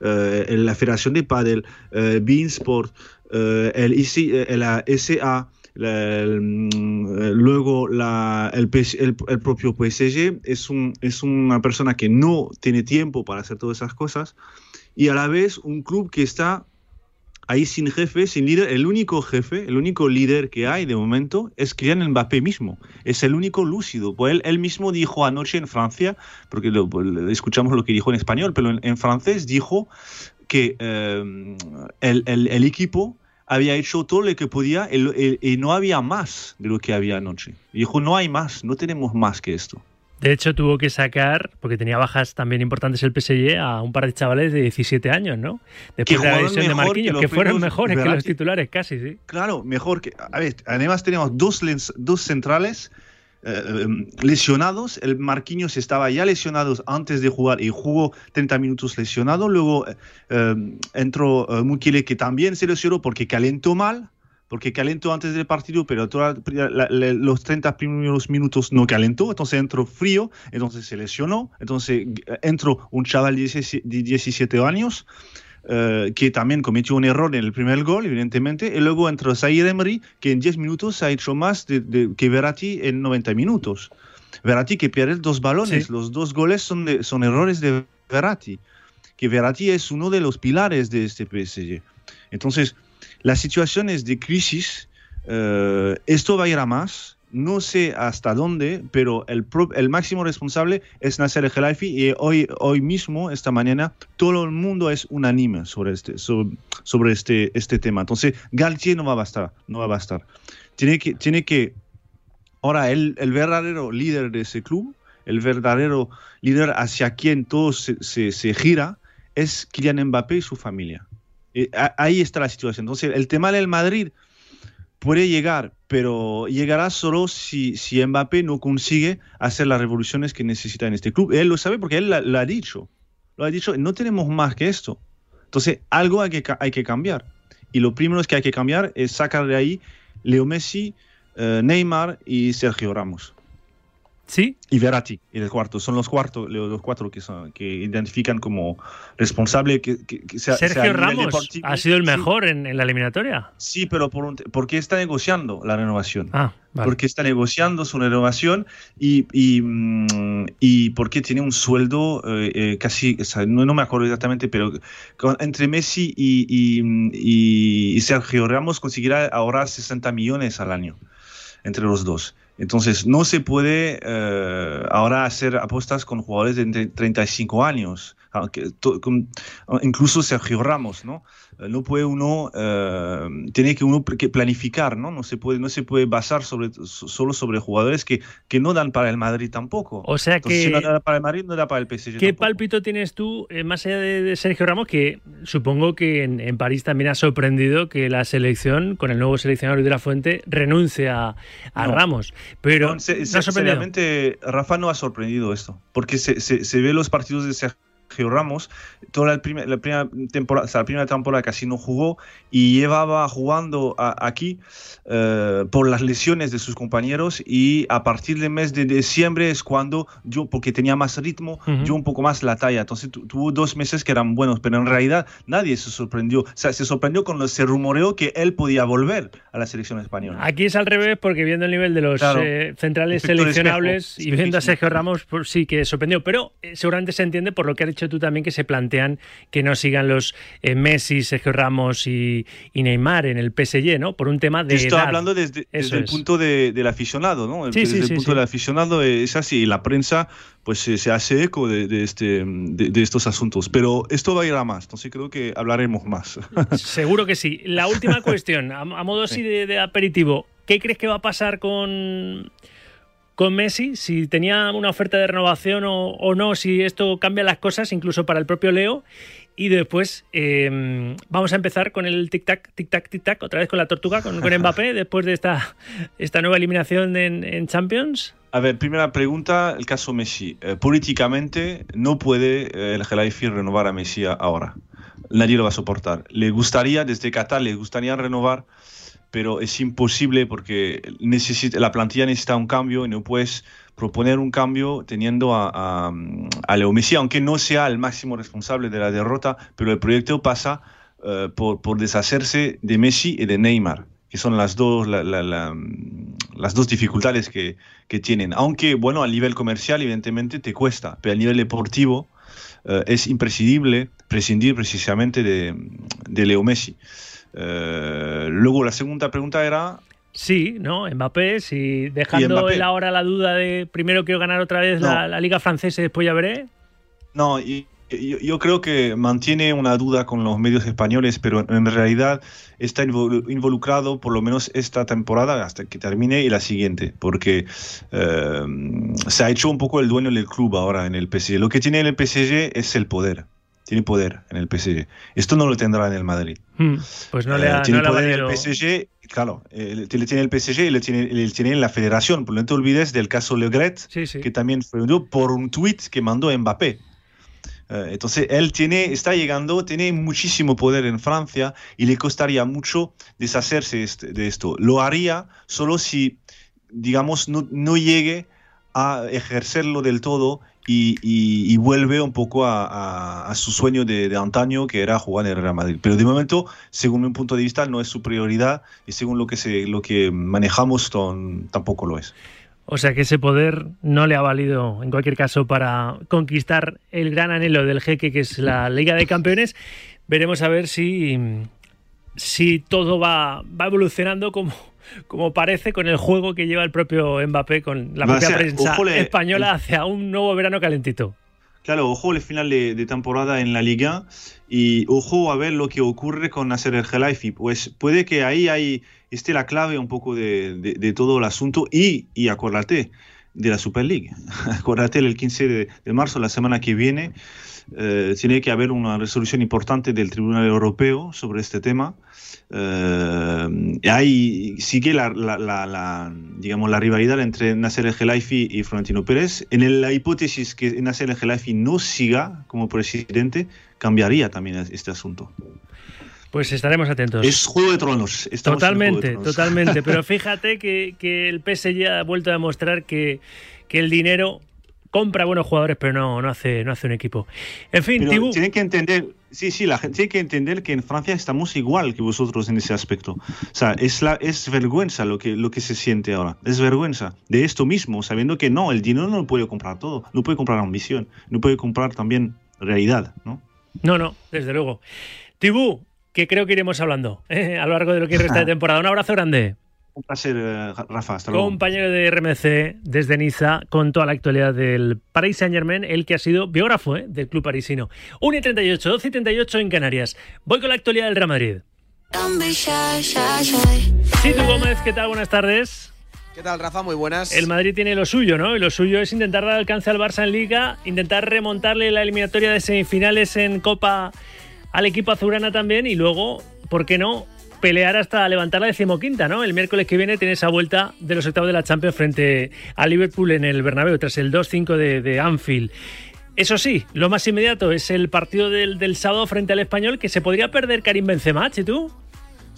la Federación de Padel, eh, Beansport, eh, el, IC, eh, la SA, la- mm, eh, luego la- el, el- el propio PSG es, un, es una persona que no tiene tiempo para hacer todas esas cosas y a la vez un club que está ahí sin jefe, sin líder. El único jefe, el único líder que hay de momento es Kylian Mbappé mismo. Es el único lúcido. Pues él, él mismo dijo anoche en Francia, porque lo- lo- escuchamos lo que dijo en español, pero en, francés dijo que eh, el, equipo había hecho todo lo que podía y no había más de lo que había anoche. Dijo, no hay más, no tenemos más que esto. De hecho, tuvo que sacar, porque tenía bajas también importantes el PSG, a un par de chavales de 17 años, ¿no? Después de la lesión de que Marquinhos, que fueron mejores que los titulares, casi, sí. Claro, mejor que. A ver, además tenemos dos, dos centrales eh, eh, lesionados. El Marquinhos estaba ya lesionado antes de jugar y jugó 30 minutos lesionado. Luego eh, eh, entró eh, Mukiele, que también se lesionó porque calentó mal. Porque calentó antes del partido, pero toda la- la- los 30 primeros minutos no calentó, entonces entró frío, entonces se lesionó, entonces eh, entró un chaval de 17 de 17 años, eh, que también cometió un error en el primer gol, evidentemente, y luego entró Zaire Emery, que en 10 minutos ha hecho más de, de- que Verratti en 90 minutos. Verratti que pierde dos balones, Sí. los dos goles son, de- son errores de Verratti, que Verratti es uno de los pilares de este PSG. Entonces, las situaciones de crisis, eh, esto va a ir a más. No sé hasta dónde, pero el, pro- el máximo responsable es Nasser El Khelaifi y hoy, hoy mismo, esta mañana, todo el mundo es unánime sobre este, sobre, sobre este, este tema. Entonces, Galtier no va a bastar, no va a bastar. Tiene que, tiene que ahora el, el verdadero líder de ese club, el verdadero líder hacia quien todo se, se- se gira, es Kylian Mbappé y su familia. Eh, ahí está la situación. Entonces, el tema del Madrid puede llegar, pero llegará solo si, si Mbappé no consigue hacer las revoluciones que necesita en este club. Él lo sabe porque él lo ha dicho. Lo ha dicho, no tenemos más que esto. Entonces, algo hay que, hay que cambiar. Y lo primero que hay que cambiar es sacar de ahí Leo Messi, eh, Neymar y Sergio Ramos. Sí. Y Verratti, y el cuarto. Son los, cuartos, los cuatro que, son, que identifican como responsable. Que, que- que sea- sea Sergio nivel Ramos ha sido el Sí, mejor en, en la eliminatoria. Sí, pero por un porque está negociando la renovación. Ah, vale. Porque está negociando su renovación y, y, mm, y porque tiene un sueldo eh, eh, casi, o sea, no, no me acuerdo exactamente, pero con- entre Messi y, y, y- y Sergio Ramos conseguirá ahorrar 60 millones al año entre los dos. Entonces, no se puede eh, ahora hacer apuestas con jugadores de entre 35 años, to- con- incluso Sergio Ramos, ¿no? Eh, No puede uno, eh, tiene que uno planificar, ¿no? No se puede, no se puede basar sobre, solo sobre jugadores que, que no dan para el Madrid tampoco. O sea Entonces, que- si no da para el Madrid, no da para el PSG. ¿Qué tampoco. pálpito tienes tú, eh, más allá de, de Sergio Ramos, que supongo que en, en París también ha sorprendido que la selección, con el nuevo seleccionador de la Fuente, renuncie a, a No. Ramos? Pero No, se- Rafa no ha sorprendido esto, porque se, se, se ve los partidos de Sergio Ramos, toda la, la primera temporada, sea, la primera temporada casi no jugó y llevaba jugando a- aquí eh, por las lesiones de sus compañeros y a partir del mes de diciembre es cuando yo, porque tenía más ritmo, Ujú. yo un poco más la talla, entonces tu- tuvo dos meses que eran buenos, pero en realidad nadie se sorprendió, o sea, se sorprendió cuando se rumoreó que él podía volver a la selección española. Aquí es al revés, porque viendo el nivel de los Claro. eh, centrales seleccionables espejo, y viendo a Sergio Ramos, pues sí que sorprendió. Pero eh, seguramente se entiende por lo que ha dicho tú también que se plantean que no sigan los eh, Messi, Sergio Ramos y, y Neymar en el PSG, ¿no? Por un tema de Estoy edad. hablando desde, el es. punto de- del aficionado, ¿no? Sí, desde sí, el sí, punto del aficionado es así. Y la prensa, pues se, se hace eco de, de este, de, de estos asuntos. Pero esto va a ir a más. Entonces creo que hablaremos más. Seguro que sí. La última cuestión, a, a modo así de, de aperitivo, ¿qué crees que va a pasar con, con Messi? Si tenía una oferta de renovación o, o no, si esto cambia las cosas, incluso para el propio Leo. Y después eh, vamos a empezar con el tic-tac, tic-tac, tic-tac, otra vez con la tortuga, con, con Mbappé, después de esta, esta nueva eliminación en, en Champions. A ver, primera pregunta, el caso Messi. Eh, políticamente no puede eh, el Gelaifi renovar a Messi ahora. Nadie lo va a soportar. Le gustaría, desde Qatar, le gustaría renovar, pero es imposible porque necesita, la plantilla necesita un cambio y no puedes proponer un cambio teniendo a, a, Leo Messi, aunque no sea el máximo responsable de la derrota, pero el proyecto pasa eh, por, por deshacerse de Messi y de Neymar, que son las dos, la- la- la- las dos dificultades que, que tienen. Aunque, bueno, a nivel comercial, evidentemente, te cuesta, pero a nivel deportivo eh, es imprescindible prescindir precisamente de, de Leo Messi. Eh, luego, la segunda pregunta era Sí, ¿no? Mbappé, si dejando Mbappé. él ahora la duda de primero quiero ganar otra vez la, No. la Liga Francesa y después ya veré. No, y- yo, yo creo que mantiene una duda con los medios españoles, pero en realidad está involu- involucrado por lo menos esta temporada hasta que termine y la siguiente, porque eh, se ha hecho un poco el dueño del club ahora en el PSG. Lo que tiene en el PSG es el poder. Tiene poder en el PSG. Esto no lo tendrá en el Madrid. Hmm, Pues no le Eh, ha, tiene no poder en el PSG, claro, eh, le tiene el PSG y le tiene, le tiene en la federación. Pero no te olvides del caso Legret, que también fue por un tuit que mandó Mbappé. Eh, entonces, él tiene, está llegando, tiene muchísimo poder en Francia y le costaría mucho deshacerse este- de esto. Lo haría solo si, digamos, no, no llegue a ejercerlo del todo y, vuelve un poco a, a- a su sueño de, antaño, que era jugar en el Real Madrid. Pero de momento, según mi punto de vista, no es su prioridad y según lo que, lo que manejamos, tampoco lo es. O sea que ese poder no le ha valido, en cualquier caso, para conquistar el gran anhelo del jeque, que es la Liga de Campeones. Veremos a ver si, si todo va, va evolucionando como, como parece con el juego que lleva el propio Mbappé, con la propia ser, prensa ojole, española hacia un nuevo verano calentito. Claro, ojo el final de, de temporada en la liga y ojo a ver lo que ocurre con Nasser El Khelaifi. Pues puede que ahí hay, esté la clave un poco de, de- de todo el asunto y, y acuérdate de la Super League. acuérdate el 15 de, de marzo, la semana que viene, eh, tiene que haber una resolución importante del Tribunal Europeo sobre este tema. Eh, y ahí sigue la, la- la- la, digamos, la rivalidad entre Nasser El Khelaifi y Florentino Pérez. En el- la hipótesis que Nasser El Khelaifi no siga como presidente, cambiaría también este asunto. Pues estaremos atentos. Es Juego de Tronos. Juego de Totalmente, Tronos. totalmente. Pero fíjate que, que el PSG ha vuelto a demostrar que, que el dinero compra buenos jugadores, pero no, no, hace, no hace un equipo. En fin, Pero Tibú. tienen que entender, sí, sí, la gente tiene que entender que en Francia estamos igual que vosotros en ese aspecto. O sea, es, la, es vergüenza lo que, lo que se siente ahora. Es vergüenza de esto mismo, sabiendo que no, el dinero no lo puede comprar todo. No puede comprar ambición, no puede comprar también realidad, ¿no? No, no, desde luego. Tibú, que creo que iremos hablando eh, a lo largo de lo que resta de temporada. Un abrazo grande. Un placer, eh, Rafa. Hasta luego. Compañero de RMC desde Niza con toda la actualidad del Paris Saint Germain, el que ha sido biógrafo eh, del club parisino. 1 y 38, 12 y 38 en Canarias. Voy con la actualidad del Real Madrid. Situ Gómez, ¿qué tal? Buenas tardes. ¿Qué tal, Rafa? Muy buenas. El Madrid tiene lo suyo, ¿no? Y lo suyo es intentar dar alcance al Barça en Liga, intentar remontarle la eliminatoria de semifinales en Copa al equipo azulgrana también y luego, ¿por qué no? Pelear hasta levantar la decimoquinta, ¿no? El miércoles que viene tiene esa vuelta de los octavos de la Champions frente a Liverpool en el Bernabéu tras el 2-5 de, Anfield. Eso sí, lo más inmediato es el partido del, del sábado frente al Español que se podría perder Karim Benzema, ¿y tú?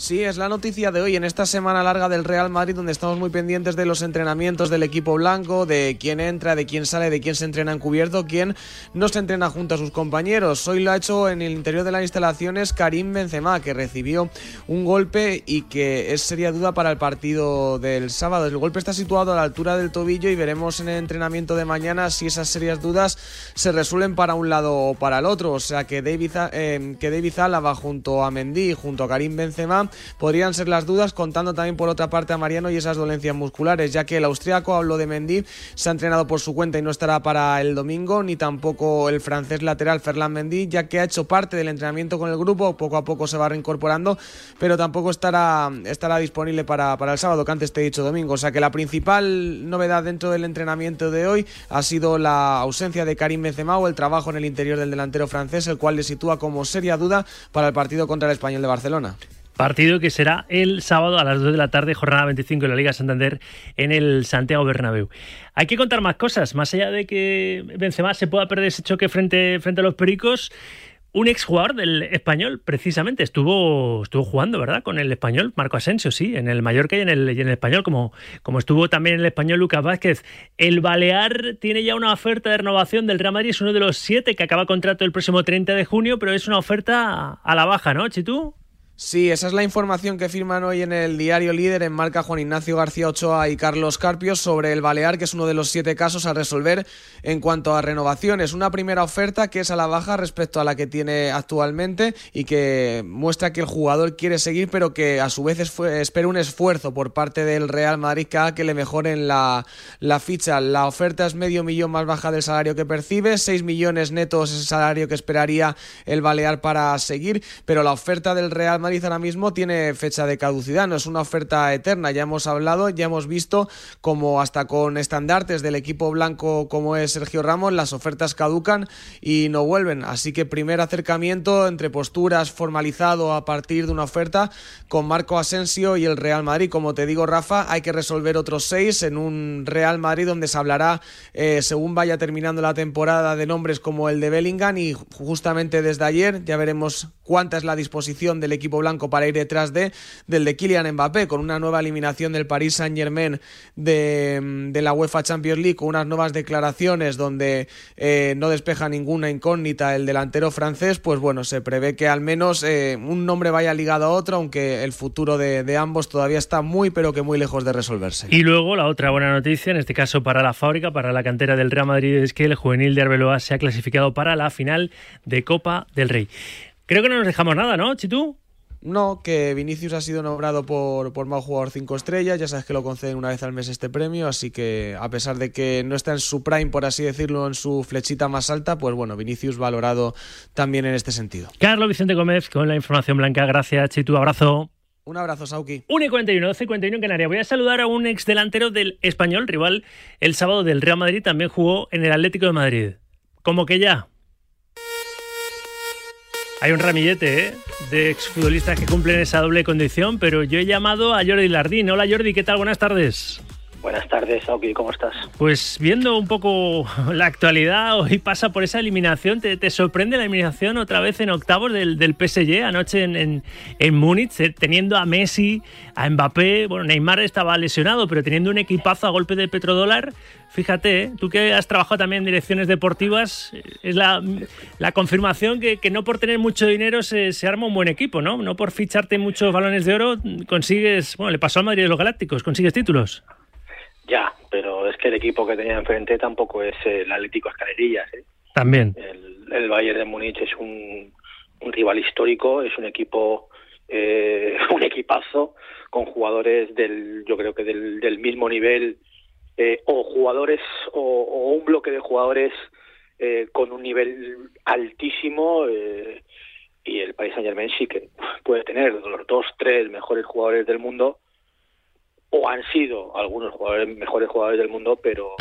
Sí, es la noticia de hoy en esta semana larga del Real Madrid donde estamos muy pendientes de los entrenamientos del equipo blanco, de quién entra, de quién sale, de quién se entrena en cubierto, quién no se entrena junto a sus compañeros. Hoy lo ha hecho en el interior de las instalaciones Karim Benzema, que recibió un golpe y que es seria duda para el partido del sábado. El golpe está situado a la altura del tobillo y veremos en el entrenamiento de mañana si esas serias dudas se resuelven para un lado o para el otro. O sea que David, eh, que David Álava junto a Mendy, junto a Karim Benzema, podrían ser las dudas, contando también por otra parte a Mariano y esas dolencias musculares, ya que el austriaco, habló de Mendy, se ha entrenado por su cuenta y no estará para el domingo, ni tampoco el francés lateral Ferland Mendy, ya que ha hecho parte del entrenamiento con el grupo, poco a poco se va reincorporando, pero tampoco estará, disponible para, para el sábado, que antes te he dicho domingo. O sea que la principal novedad dentro del entrenamiento de hoy ha sido la ausencia de Karim Benzema o el trabajo en el interior del delantero francés, el cual le sitúa como seria duda para el partido contra el Español de Barcelona. Partido que será el sábado a las 2 de la tarde, jornada 25 de la Liga Santander en el Santiago Bernabéu. Hay que contar más cosas, más allá de que Benzema se pueda perder ese choque frente, frente a los Pericos. Un exjugador del español, precisamente, estuvo, estuvo jugando, ¿verdad? Con el español, Marco Asensio, sí, en el Mallorca y en el, y en el español, como, como estuvo también en el español Lucas Vázquez. El Balear tiene ya una oferta de renovación del Real Madrid, es uno de los siete que acaba contrato el próximo 30 de junio, pero es una oferta a la baja, ¿no, Chitu? Sí, esa es la información que firman hoy en el diario Líder en marca Juan Ignacio García Ochoa y Carlos Carpio sobre el Balear, que es uno de los siete casos a resolver en cuanto a renovaciones. Una primera oferta que es a la baja respecto a la que tiene actualmente y que muestra que el jugador quiere seguir, pero que a su vez espera un esfuerzo por parte del Real Madrid que que le mejoren la, la ficha. La oferta es medio millón más baja del salario que percibe, 6 millones netos es el salario que esperaría el Balear para seguir, pero la oferta del Real Madrid ahora mismo tiene fecha de caducidad, no es una oferta eterna, ya hemos hablado, ya hemos visto como hasta con estandartes del equipo blanco como es Sergio Ramos, las ofertas caducan y no vuelven, así que primer acercamiento entre posturas formalizado a partir de una oferta con Marco Asensio y el Real Madrid, como te digo Rafa, hay que resolver otros seis en un Real Madrid donde se hablará eh, según vaya terminando la temporada de nombres como el de Bellingham y justamente desde ayer ya veremos cuánta es la disposición del equipo blanco para ir detrás de del de Kylian Mbappé con una nueva eliminación del Paris Saint Germain de, de la UEFA Champions League con unas nuevas declaraciones donde eh, no despeja ninguna incógnita el delantero francés pues bueno se prevé que al menos eh, un nombre vaya ligado a otro aunque el futuro de, de, ambos todavía está muy pero que muy lejos de resolverse y luego la otra buena noticia en este caso para la fábrica para la cantera del Real Madrid es que el juvenil de Arbeloa se ha clasificado para la final de Copa del Rey Creo que no nos dejamos nada, ¿no, Chitu? No, que Vinicius ha sido nombrado por, por mal jugador 5 estrellas, ya sabes que lo conceden una vez al mes este premio, así que a pesar de que no está en su prime, por así decirlo, en su flechita más alta, pues bueno, Vinicius valorado también en este sentido. Carlos Vicente Gómez con la información blanca, gracias Chitu, abrazo. Un abrazo, Sauki. 1 y 41, 12 y 41 en Canarias. Voy a saludar a un ex delantero del español, rival el sábado del Real Madrid, también jugó en el Atlético de Madrid. Como que ya, hay un ramillete ¿eh? de exfutbolistas que cumplen esa doble condición, pero yo he llamado a Jordi Lardín. Hola Jordi, ¿qué tal? Buenas tardes. Buenas tardes, Auki, ¿cómo estás? Pues viendo un poco la actualidad, hoy pasa por esa eliminación. ¿Te, sorprende la eliminación otra vez en octavos del, del PSG anoche en, en, en, Múnich, eh, teniendo a Messi, a Mbappé? Bueno, Neymar estaba lesionado, pero teniendo un equipazo a golpe de petrodólar. Fíjate, ¿eh? tú que has trabajado también en direcciones deportivas, eh, es la, la confirmación que, que, no por tener mucho dinero se, se, arma un buen equipo, ¿no? No por ficharte muchos balones de oro consigues, bueno, le pasó al Madrid de los Galácticos, consigues títulos. Ya, pero es que el equipo que tenía enfrente tampoco es el Atlético Escalerillas. ¿eh? También. El, el, Bayern de Múnich es un, un, rival histórico, es un equipo, eh, un equipazo con jugadores del, yo creo que del, del mismo nivel eh, o jugadores o, o, un bloque de jugadores eh, con un nivel altísimo eh, y el Paris Saint Germain sí que puede tener los dos, tres mejores jugadores del mundo o han sido algunos jugadores mejores jugadores del mundo, pero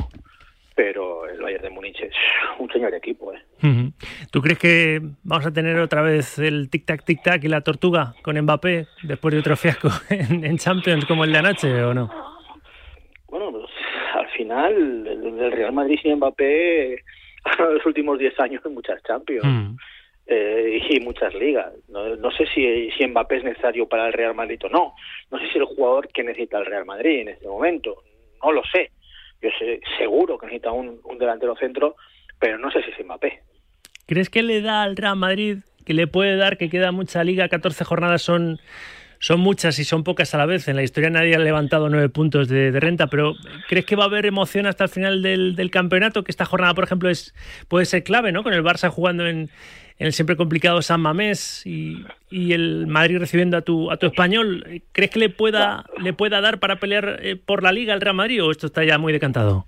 pero el Bayern de Múnich es un señor equipo. ¿eh? ¿Tú crees que vamos a tener otra vez el tic-tac, tic-tac y la tortuga con Mbappé después de otro fiasco en, Champions como el de anoche o no? Bueno, pues al final el, Real Madrid sin Mbappé en los últimos 10 años en muchas Champions. -huh. Eh, y muchas ligas. No, no sé si, si Mbappé es necesario para el Real Madrid o no. No sé si es el jugador que necesita el Real Madrid en este momento. No lo sé. Yo sé, seguro que necesita un, un delantero centro, pero no sé si es Mbappé. ¿Crees que le da al Real Madrid, que le puede dar, que queda mucha liga, 14 jornadas son, son muchas y son pocas a la vez? En la historia nadie ha levantado nueve puntos de, renta, pero ¿crees que va a haber emoción hasta el final del, del campeonato? Que esta jornada, por ejemplo, es puede ser clave, ¿no? Con el Barça jugando en, el siempre complicado San Mamés y, el Madrid recibiendo a tu, a tu español. ¿Crees que le pueda, le pueda dar para pelear eh, por la liga al Real Madrid o esto está ya muy decantado?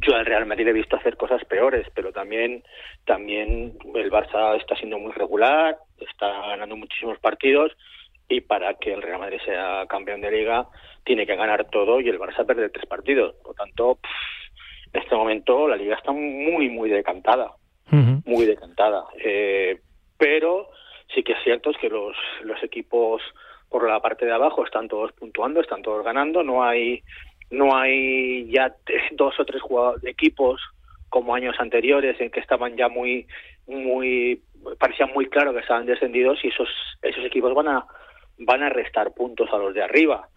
yo al Real Madrid he visto hacer cosas peores, pero también también el Barça está siendo muy regular, está ganando muchísimos partidos y para que el Real Madrid sea campeón de liga tiene que ganar todo y el Barça perder tres partidos. Por lo tanto, en este momento la liga está muy muy decantada, muy decantada. Eh, pero sí que es cierto es que los los equipos por la parte de abajo están todos puntuando, están todos ganando, no hay no hay ya dos o tres equipos como años anteriores en que estaban ya muy muy parecía muy claro que estaban descendidos y esos esos equipos van a van a restar puntos a los de arriba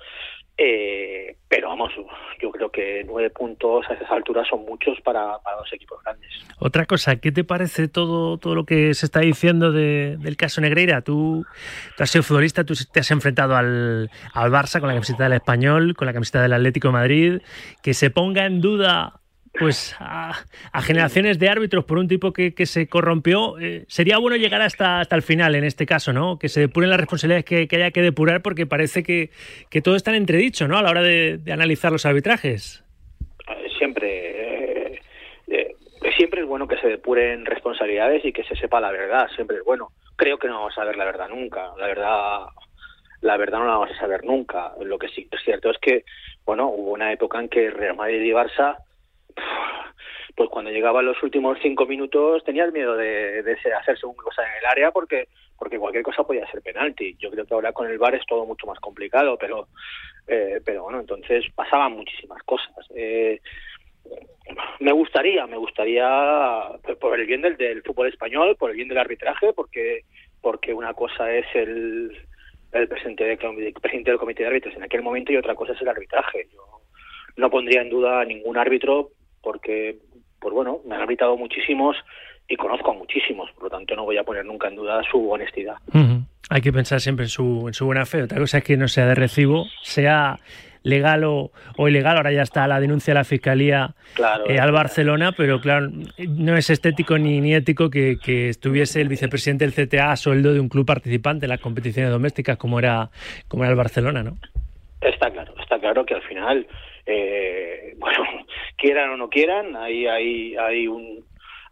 eh, pero vamos yo creo que nueve puntos a esas alturas son muchos para, para los equipos grandes Otra cosa, ¿qué te parece todo, todo lo que se está diciendo de, del caso Negreira? Tú, tú has sido futbolista, tú te has enfrentado al, al Barça con la camiseta del Español, con la camiseta del Atlético de Madrid, que se ponga en duda pues a, generaciones de árbitros por un tipo que, se corrompió, eh, sería bueno llegar hasta, hasta el final en este caso, ¿no? Que se depuren las responsabilidades que, que haya que depurar porque parece que, que todo está en entredicho, ¿no? A la hora de, analizar los arbitrajes. Eh, siempre eh, siempre es bueno que se depuren responsabilidades y que se sepa la verdad siempre es bueno creo que no vamos a saber la verdad nunca la verdad la verdad no la vamos a saber nunca lo que sí es cierto es que bueno hubo una época en que Real Madrid y Barça pues cuando llegaban los últimos cinco minutos tenías miedo de, de se- hacer según cosa en el área porque porque cualquier cosa podía ser penalti. Yo creo que ahora con el VAR es todo mucho más complicado, pero eh, pero bueno, entonces pasaban muchísimas cosas. Eh, me gustaría, me gustaría por el bien del, del fútbol español, por el bien del arbitraje, porque porque una cosa es el el presidente, de- el presidente del comité de árbitros en aquel momento y otra cosa es el arbitraje. Yo no pondría en duda a ningún árbitro porque, pues bueno, me han arbitrado muchísimos y conozco a muchísimos, por lo tanto no voy a poner nunca en duda su honestidad. Hay que pensar siempre en su, en su buena fe. Otra cosa es que no sea de recibo, sea legal o, o ilegal. Ahora ya está la denuncia de la Fiscalía Claro, eh, al Barcelona, pero claro, no es estético ni, ni ético que, que estuviese el vicepresidente del CTA a sueldo de un club participante en las competiciones domésticas como era, como era el Barcelona, ¿no? Está claro, está claro que al final, eh, bueno, quieran o no quieran, hay, hay, hay, un,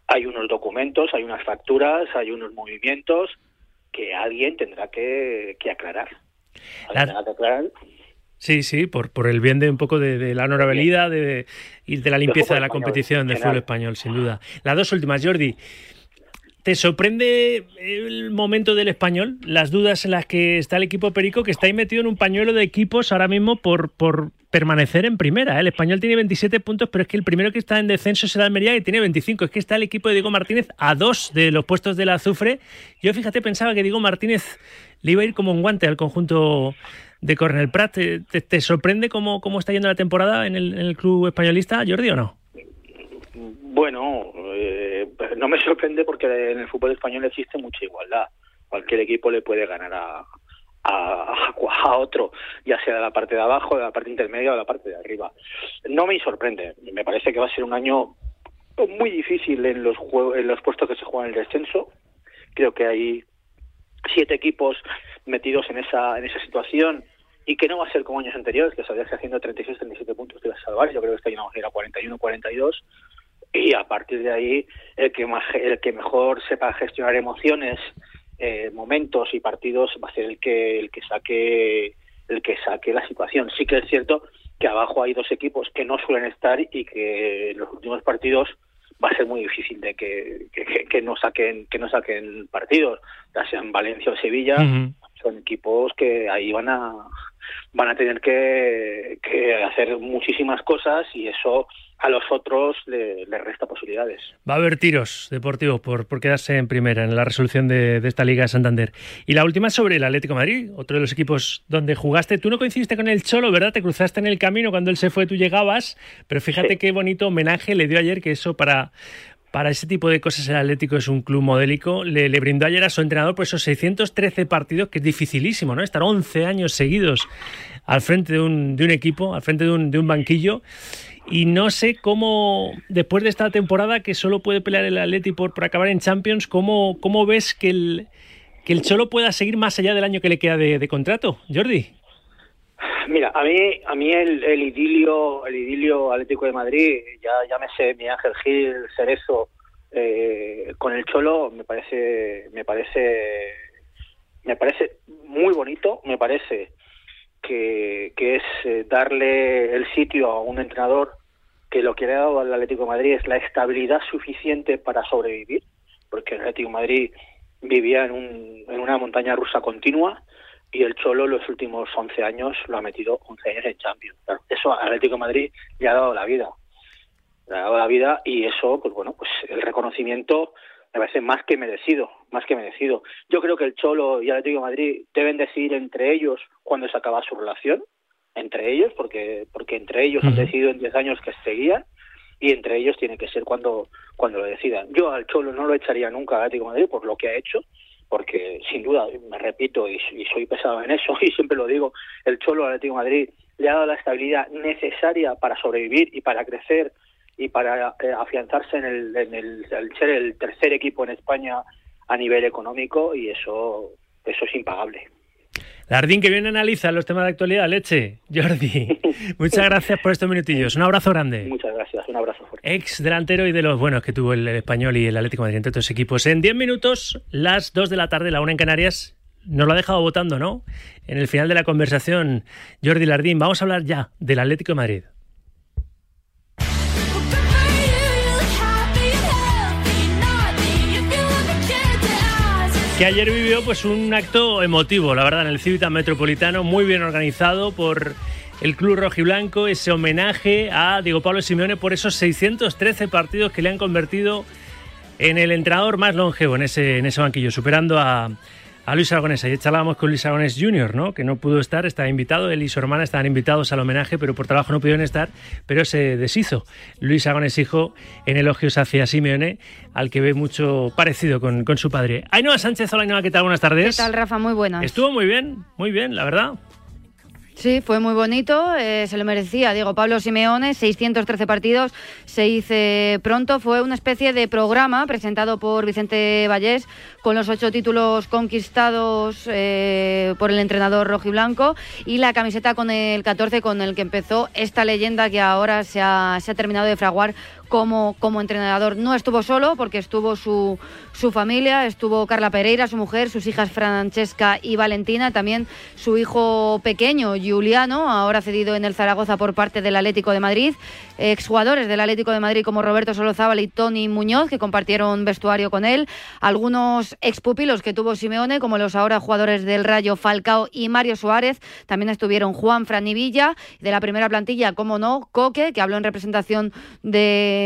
hay unos documentos, hay unas facturas, hay unos movimientos que alguien tendrá que, que aclarar. Alguien tendrá que aclarar. Sí, sí, por, por el bien de un poco de, de la honorabilidad de, y de la limpieza de la español, competición del fútbol español, sin duda. Las dos últimas, Jordi. ¿Te sorprende el momento del español? Las dudas en las que está el equipo Perico, que está ahí metido en un pañuelo de equipos ahora mismo por, por permanecer en primera. ¿eh? El español tiene 27 puntos, pero es que el primero que está en descenso es el Almería, que tiene 25. Es que está el equipo de Diego Martínez a dos de los puestos del azufre. Yo, fíjate, pensaba que Diego Martínez le iba a ir como un guante al conjunto de Cornel Prat. ¿Te, sorprende cómo, cómo está yendo la temporada en el, en el club españolista, Jordi, o no? Bueno, eh, no me sorprende porque en el fútbol español existe mucha igualdad. Cualquier equipo le puede ganar a, a, a otro, ya sea de la parte de abajo, de la parte intermedia o de la parte de arriba. No me sorprende. Me parece que va a ser un año muy difícil en los juegos, en los puestos que se juegan en el descenso. Creo que hay siete equipos metidos en esa en esa situación y que no va a ser como años anteriores, que sabías que haciendo 36, 37 puntos te ibas a salvar. Yo creo que este año vamos a ir a 41, 42 y a partir de ahí el que más, el que mejor sepa gestionar emociones eh, momentos y partidos va a ser el que el que saque el que saque la situación. Sí que es cierto que abajo hay dos equipos que no suelen estar y que en los últimos partidos va a ser muy difícil de que, que, que- que no saquen que no saquen partidos ya sean Valencia o Sevilla son equipos que ahí van a van a tener que, que hacer muchísimas cosas y eso a los otros le, le resta posibilidades. Va a haber tiros deportivos por, por quedarse en primera en la resolución de, de, esta Liga de Santander. Y la última sobre el Atlético de Madrid, otro de los equipos donde jugaste. Tú no coincidiste con el Cholo, ¿verdad? Te cruzaste en el camino cuando él se fue, tú llegabas, pero fíjate sí. qué bonito homenaje le dio ayer, que eso para, para ese tipo de cosas el Atlético es un club modélico. Le, le, brindó ayer a su entrenador por esos 613 partidos, que es dificilísimo, ¿no? Estar 11 años seguidos al frente de un, de un equipo, al frente de un, de un banquillo. Y no sé cómo, después de esta temporada que solo puede pelear el Atleti por, acabar en Champions, ¿cómo, cómo ves que el, que el Cholo pueda seguir más allá del año que le queda de, de contrato? Jordi. Mira, a mí, a mí el, el, idilio, el idilio Atlético de Madrid, ya llámese mi Ángel Gil, Cerezo, eh, con el Cholo, me parece, me parece, me parece muy bonito, me parece que, que es eh, darle el sitio a un entrenador que lo que le ha dado al Atlético Madrid es la estabilidad suficiente para sobrevivir, porque el Atlético Madrid vivía en, un, en una montaña rusa continua y el Cholo los últimos 11 años lo ha metido 11 años en Champions. Claro, eso al Atlético Madrid le ha dado la vida. Le ha dado la vida y eso, pues bueno, pues el reconocimiento me parece más que merecido, más que merecido. Yo creo que el Cholo y Atlético de Madrid deben decidir entre ellos cuándo se acaba su relación, entre ellos, porque porque entre ellos uh -huh. han decidido en 10 años que seguían y entre ellos tiene que ser cuando cuando lo decidan. Yo al Cholo no lo echaría nunca al Atlético de Madrid por lo que ha hecho, porque sin duda, me repito y, y, soy pesado en eso y siempre lo digo, el Cholo al Atlético de Madrid le ha dado la estabilidad necesaria para sobrevivir y para crecer y para eh, afianzarse en el, en el, el ser el tercer equipo en España a nivel económico y eso eso es impagable. Lardín, que bien analiza los temas de actualidad, leche. Jordi, muchas gracias por estos minutillos. Un abrazo grande. Muchas gracias, un abrazo fuerte. Ex delantero y de los buenos que tuvo el, Español y el Atlético de Madrid, entre otros equipos. En 10 minutos, las 2 de la tarde, la 1 en Canarias, nos lo ha dejado votando, ¿no? En el final de la conversación, Jordi Lardín, vamos a hablar ya del Atlético de Madrid. Que ayer vivió pues un acto emotivo, la verdad, en el Civitas Metropolitano, muy bien organizado por el Club Rojiblanco, ese homenaje a Diego Pablo Simeone por esos 613 partidos que le han convertido en el entrenador más longevo en ese, en ese banquillo, superando a, a Luis Aragonés. Ayer charlábamos con Luis Aragonés Jr., ¿no? que no pudo estar, estaba invitado, él y su hermana estaban invitados al homenaje, pero por trabajo no pudieron estar, pero se deshizo. Luis Aragonés hijo en elogios hacia Simeone, al que ve mucho parecido con, con su padre. Ainhoa Sánchez, hola Ainhoa, ¿qué tal? Buenas tardes. ¿Qué tal, Rafa? Muy buenas. Estuvo muy bien, muy bien, la verdad. Sí, fue muy bonito, eh, se lo merecía Diego Pablo Simeone, 613 partidos, se hizo pronto, fue una especie de programa presentado por Vicente Vallés con los ocho títulos conquistados eh, por el entrenador rojiblanco y la camiseta con el 14 con el que empezó esta leyenda que ahora se ha, se ha terminado de fraguar como, como entrenador. No estuvo solo porque estuvo su, su familia, estuvo Carla Pereira, su mujer, sus hijas Francesca y Valentina, también su hijo pequeño, Juliano, ahora cedido en el Zaragoza por parte del Atlético de Madrid, exjugadores del Atlético de Madrid como Roberto Solozábal y Tony Muñoz, que compartieron vestuario con él, algunos expupilos que tuvo Simeone, como los ahora jugadores del Rayo Falcao y Mario Suárez, también estuvieron Juan Franivilla, de la primera plantilla, como no, Coque, que habló en representación de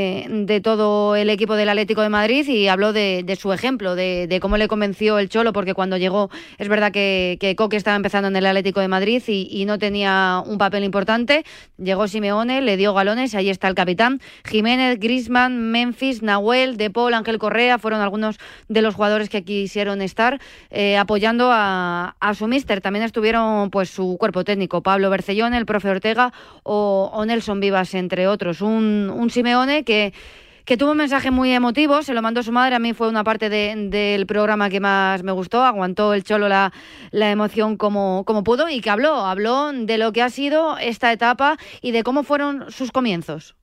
de, todo el equipo del Atlético de Madrid y habló de, su ejemplo, de, cómo le convenció el Cholo, porque cuando llegó es verdad que, que Coque estaba empezando en el Atlético de Madrid y, no tenía un papel importante. Llegó Simeone, le dio galones, ahí está el capitán. Jiménez, Grisman, Memphis, Nahuel, De Paul, Ángel Correa fueron algunos de los jugadores que quisieron estar eh, apoyando a, a, su mister. También estuvieron pues su cuerpo técnico, Pablo Bercellón, el profe Ortega o, o Nelson Vivas, entre otros. Un, un Simeone que, que tuvo un mensaje muy emotivo, se lo mandó su madre, a mí fue una parte de, del programa que más me gustó, aguantó el cholo la, la emoción como, como pudo y que habló, habló de lo que ha sido esta etapa y de cómo fueron sus comienzos.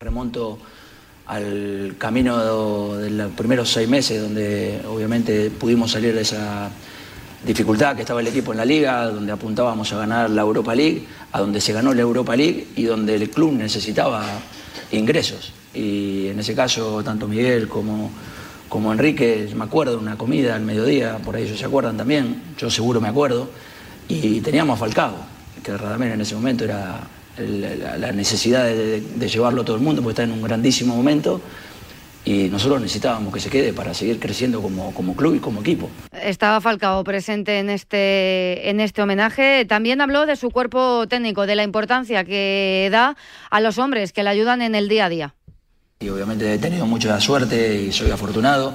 Remonto al camino de los primeros seis meses, donde obviamente pudimos salir de esa dificultad que estaba el equipo en la liga, donde apuntábamos a ganar la Europa League, a donde se ganó la Europa League y donde el club necesitaba ingresos. Y en ese caso, tanto Miguel como, como Enrique, me acuerdo de una comida al mediodía, por ahí ellos se acuerdan también, yo seguro me acuerdo, y teníamos a Falcao, que Radamel en ese momento era la, la necesidad de, llevarlo a todo el mundo, porque está en un grandísimo momento y nosotros necesitábamos que se quede para seguir creciendo como, como club y como equipo. Estaba Falcao presente en este, en este homenaje. También habló de su cuerpo técnico, de la importancia que da a los hombres que le ayudan en el día a día. Y obviamente he tenido mucha suerte y soy afortunado.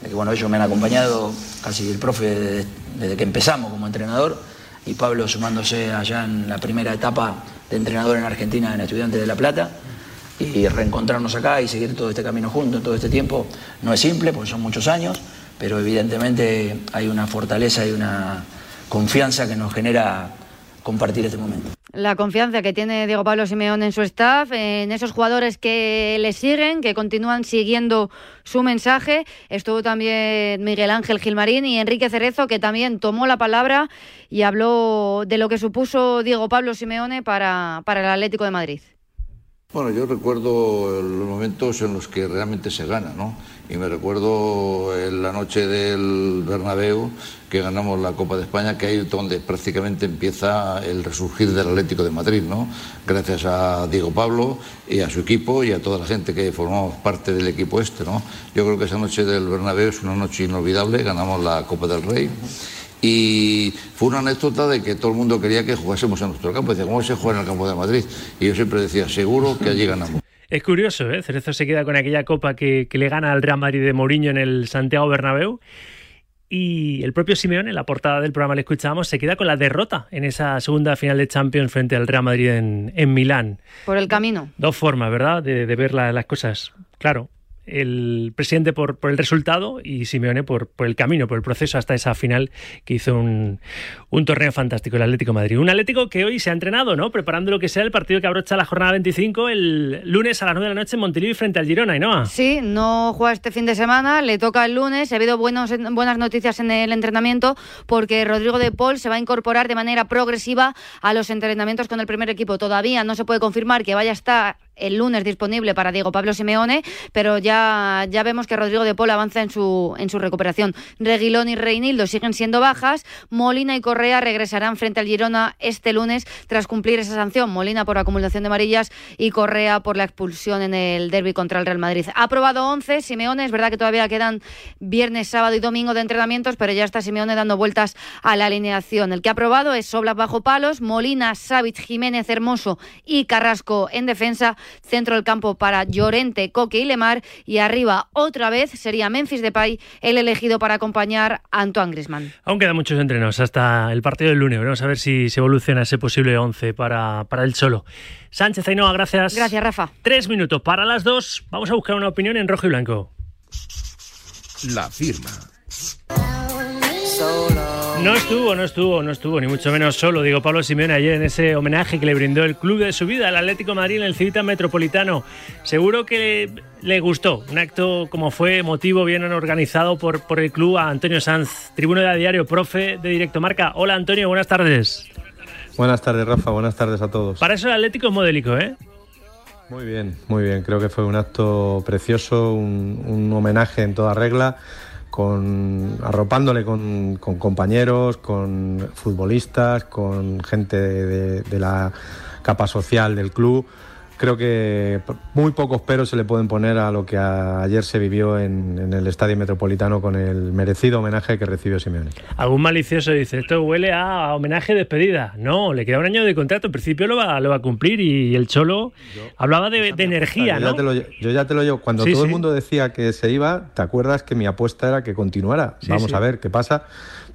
de que, bueno, ellos me han acompañado casi el profe desde, desde que empezamos como entrenador y Pablo sumándose allá en la primera etapa de entrenador en Argentina en Estudiantes de La Plata y reencontrarnos acá y seguir todo este camino juntos todo este tiempo no es simple porque son muchos años, pero evidentemente hay una fortaleza y una confianza que nos genera compartir este momento. La confianza que tiene Diego Pablo Simeón en su staff, en esos jugadores que le siguen, que continúan siguiendo su mensaje. Estuvo también Miguel Ángel Gilmarín y Enrique Cerezo, que también tomó la palabra y habló de lo que supuso Diego Pablo Simeone para, para el Atlético de Madrid. Bueno, yo recuerdo los momentos en los que realmente se gana, ¿no? Y me recuerdo en la noche del Bernabéu que ganamos la Copa de España, que ahí es donde prácticamente empieza el resurgir del Atlético de Madrid, ¿no? Gracias a Diego Pablo y a su equipo y a toda la gente que formamos parte del equipo este, ¿no? Yo creo que esa noche del Bernabéu es una noche inolvidable, ganamos la Copa del Rey. Y fue una anécdota de que todo el mundo quería que jugásemos en nuestro campo. Decía, ¿cómo se juega en el campo de Madrid? Y yo siempre decía, seguro que allí ganamos. Es curioso, ¿eh? Cerezo se queda con aquella copa que, que le gana al Real Madrid de Mourinho en el Santiago Bernabéu. Y el propio Simeone, en la portada del programa le escuchábamos, se queda con la derrota en esa segunda final de Champions frente al Real Madrid en, en Milán. Por el camino. Dos formas, ¿verdad?, de, de ver la- las cosas. Claro, el presidente por, por el resultado y Simeone por, por el camino, por el proceso hasta esa final que hizo un, un torneo fantástico, el Atlético Madrid. Un Atlético que hoy se ha entrenado, ¿no? Preparando lo que sea el partido que abrocha la jornada 25 el lunes a las 9 de la noche en Montilivi frente al Girona, ¿no? Sí, no juega este fin de semana, le toca el lunes. Ha habido buenas noticias en el entrenamiento porque Rodrigo de Paul se va a incorporar de manera progresiva a los entrenamientos con el primer equipo. Todavía no se puede confirmar que vaya a estar el lunes disponible para Diego Pablo Simeone, pero ya, ya vemos que Rodrigo de Paul avanza en su, en su recuperación. Reguilón y Reinildo siguen siendo bajas. Molina y Correa regresarán frente al Girona este lunes tras cumplir esa sanción. Molina por acumulación de amarillas y Correa por la expulsión en el derby contra el Real Madrid. Ha aprobado 11 Simeone, es verdad que todavía quedan viernes, sábado y domingo de entrenamientos, pero ya está Simeone dando vueltas a la alineación. El que ha aprobado es Sobla bajo palos, Molina, Savic, Jiménez, Hermoso y Carrasco en defensa, centro del campo para Llorente, Coque y Lemar y arriba otra vez sería Memphis Depay el elegido para acompañar a Antoine Griezmann. Aún quedan muchos entrenos hasta el partido del lunes. Veremos a ver si se evoluciona ese posible 11 para, para el solo. Sánchez Ainhoa, gracias. Gracias, Rafa. Tres minutos para las dos. Vamos a buscar una opinión en rojo y blanco. La firma. No estuvo, no estuvo, no estuvo, ni mucho menos solo, digo Pablo Simeone ayer en ese homenaje que le brindó el club de su vida, el Atlético de Madrid en el Civitas Metropolitano. Seguro que le gustó, un acto como fue emotivo, bien organizado por, por el club a Antonio Sanz, tribuno de diario, profe de Directo Marca. Hola Antonio, buenas tardes. Buenas tardes, Rafa. Buenas tardes a todos. Para eso el Atlético es modélico, ¿eh? Muy bien, muy bien. Creo que fue un acto precioso, un, un homenaje en toda regla, con, arropándole con, compañeros, con futbolistas, con gente de la capa social del club. Creo que muy pocos peros se le pueden poner a lo que a- ayer se vivió en, en el Estadio Metropolitano con el merecido homenaje que recibió Simeone. Algún malicioso dice, esto huele a homenaje despedida. No, le queda un año de contrato, en principio lo va, lo va a cumplir y el Cholo hablaba de, de energía, yo, ¿no? ya te lo, yo ya te lo llevo. Cuando Sí, todo sí. el mundo decía que se iba, ¿te acuerdas que mi apuesta era que continuara? Sí, Vamos a ver qué pasa.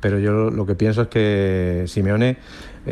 Pero yo lo que pienso es que Simeone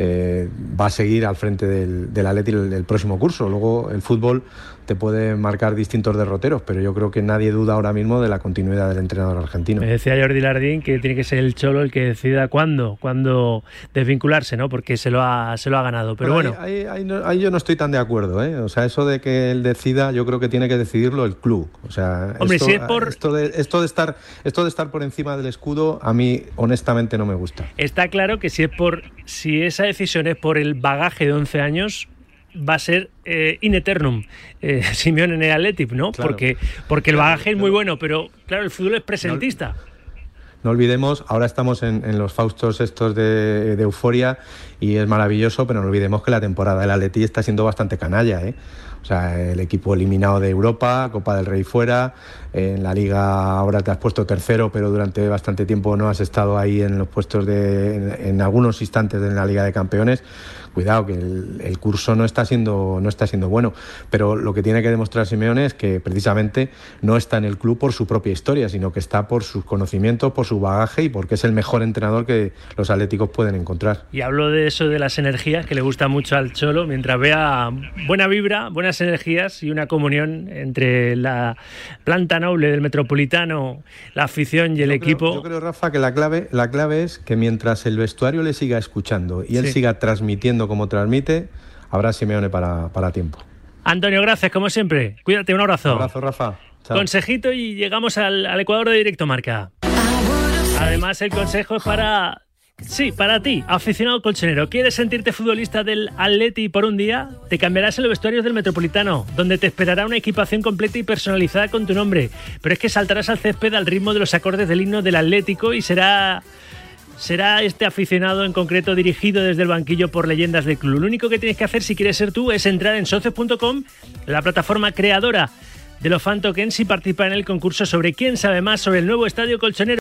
eh, va a seguir al frente del, del el, el próximo curso. Luego el fútbol te puede marcar distintos derroteros, pero yo creo que nadie duda ahora mismo de la continuidad del entrenador argentino. Me decía Jordi Lardín que tiene que ser el Cholo el que decida cuándo, cuándo desvincularse, ¿no? Porque se lo ha, se lo ha ganado. Pero bueno, ahí, ahí- ahí no- ahí yo no estoy tan de acuerdo, ¿eh? O sea, eso de que él decida, yo creo que tiene que decidirlo el club. O sea, Hombre, esto, si es por- esto, de, esto de estar, esto de estar por encima del escudo, a mí honestamente no me gusta. está claro que si es por si esa decisión es por el bagaje de 11 años va a ser eh, in eternum eh, Simeone en el Athletic, ¿no? Claro. Porque porque el bagaje es muy bueno, pero claro, el fútbol es presentista. no olvidemos, ahora estamos en, en los faustos estos de, de euforia y es maravilloso, pero no olvidemos que la temporada del Atleti está siendo bastante canalla, ¿eh? O sea, el equipo eliminado de Europa, Copa del Rey fuera, en la Liga ahora te has puesto tercero, pero durante bastante tiempo no has estado ahí en los puestos de, en, en algunos instantes de la Liga de Campeones cuidado que el, el, curso no está siendo no está siendo bueno. Pero lo que tiene que demostrar Simeone es que precisamente no está en el club por su propia historia sino que está por sus conocimientos por su bagaje y porque es el mejor entrenador que los atléticos pueden encontrar. Y hablo de eso de las energías que le gusta mucho al Cholo. Mientras vea buena vibra buenas energías y una comunión entre la planta noble del Metropolitano la afición y el yo equipo. creo, yo creo Rafa que la clave la clave es que mientras el vestuario le siga escuchando y él Sí. siga transmitiendo como transmite, habrá Simeone para, para tiempo. Antonio, gracias como siempre. Cuídate, un abrazo. Un abrazo, Rafa. Chao. Consejito y llegamos al, al Ecuador de Directo Marca. Además, el consejo es para. Sí, para ti, aficionado colchonero. ¿Quieres sentirte futbolista del Atleti por un día? Te cambiarás en los vestuarios del Metropolitano, donde te esperará una equipación completa y personalizada con tu nombre. Pero es que saltarás al césped al ritmo de los acordes del himno del Atlético y será será este aficionado en concreto dirigido desde el banquillo por leyendas del club. Lo único que tienes que hacer si quieres ser tú es entrar en socios.com, la plataforma creadora de los fan y participar en el concurso sobre quién sabe más sobre el nuevo estadio colchonero.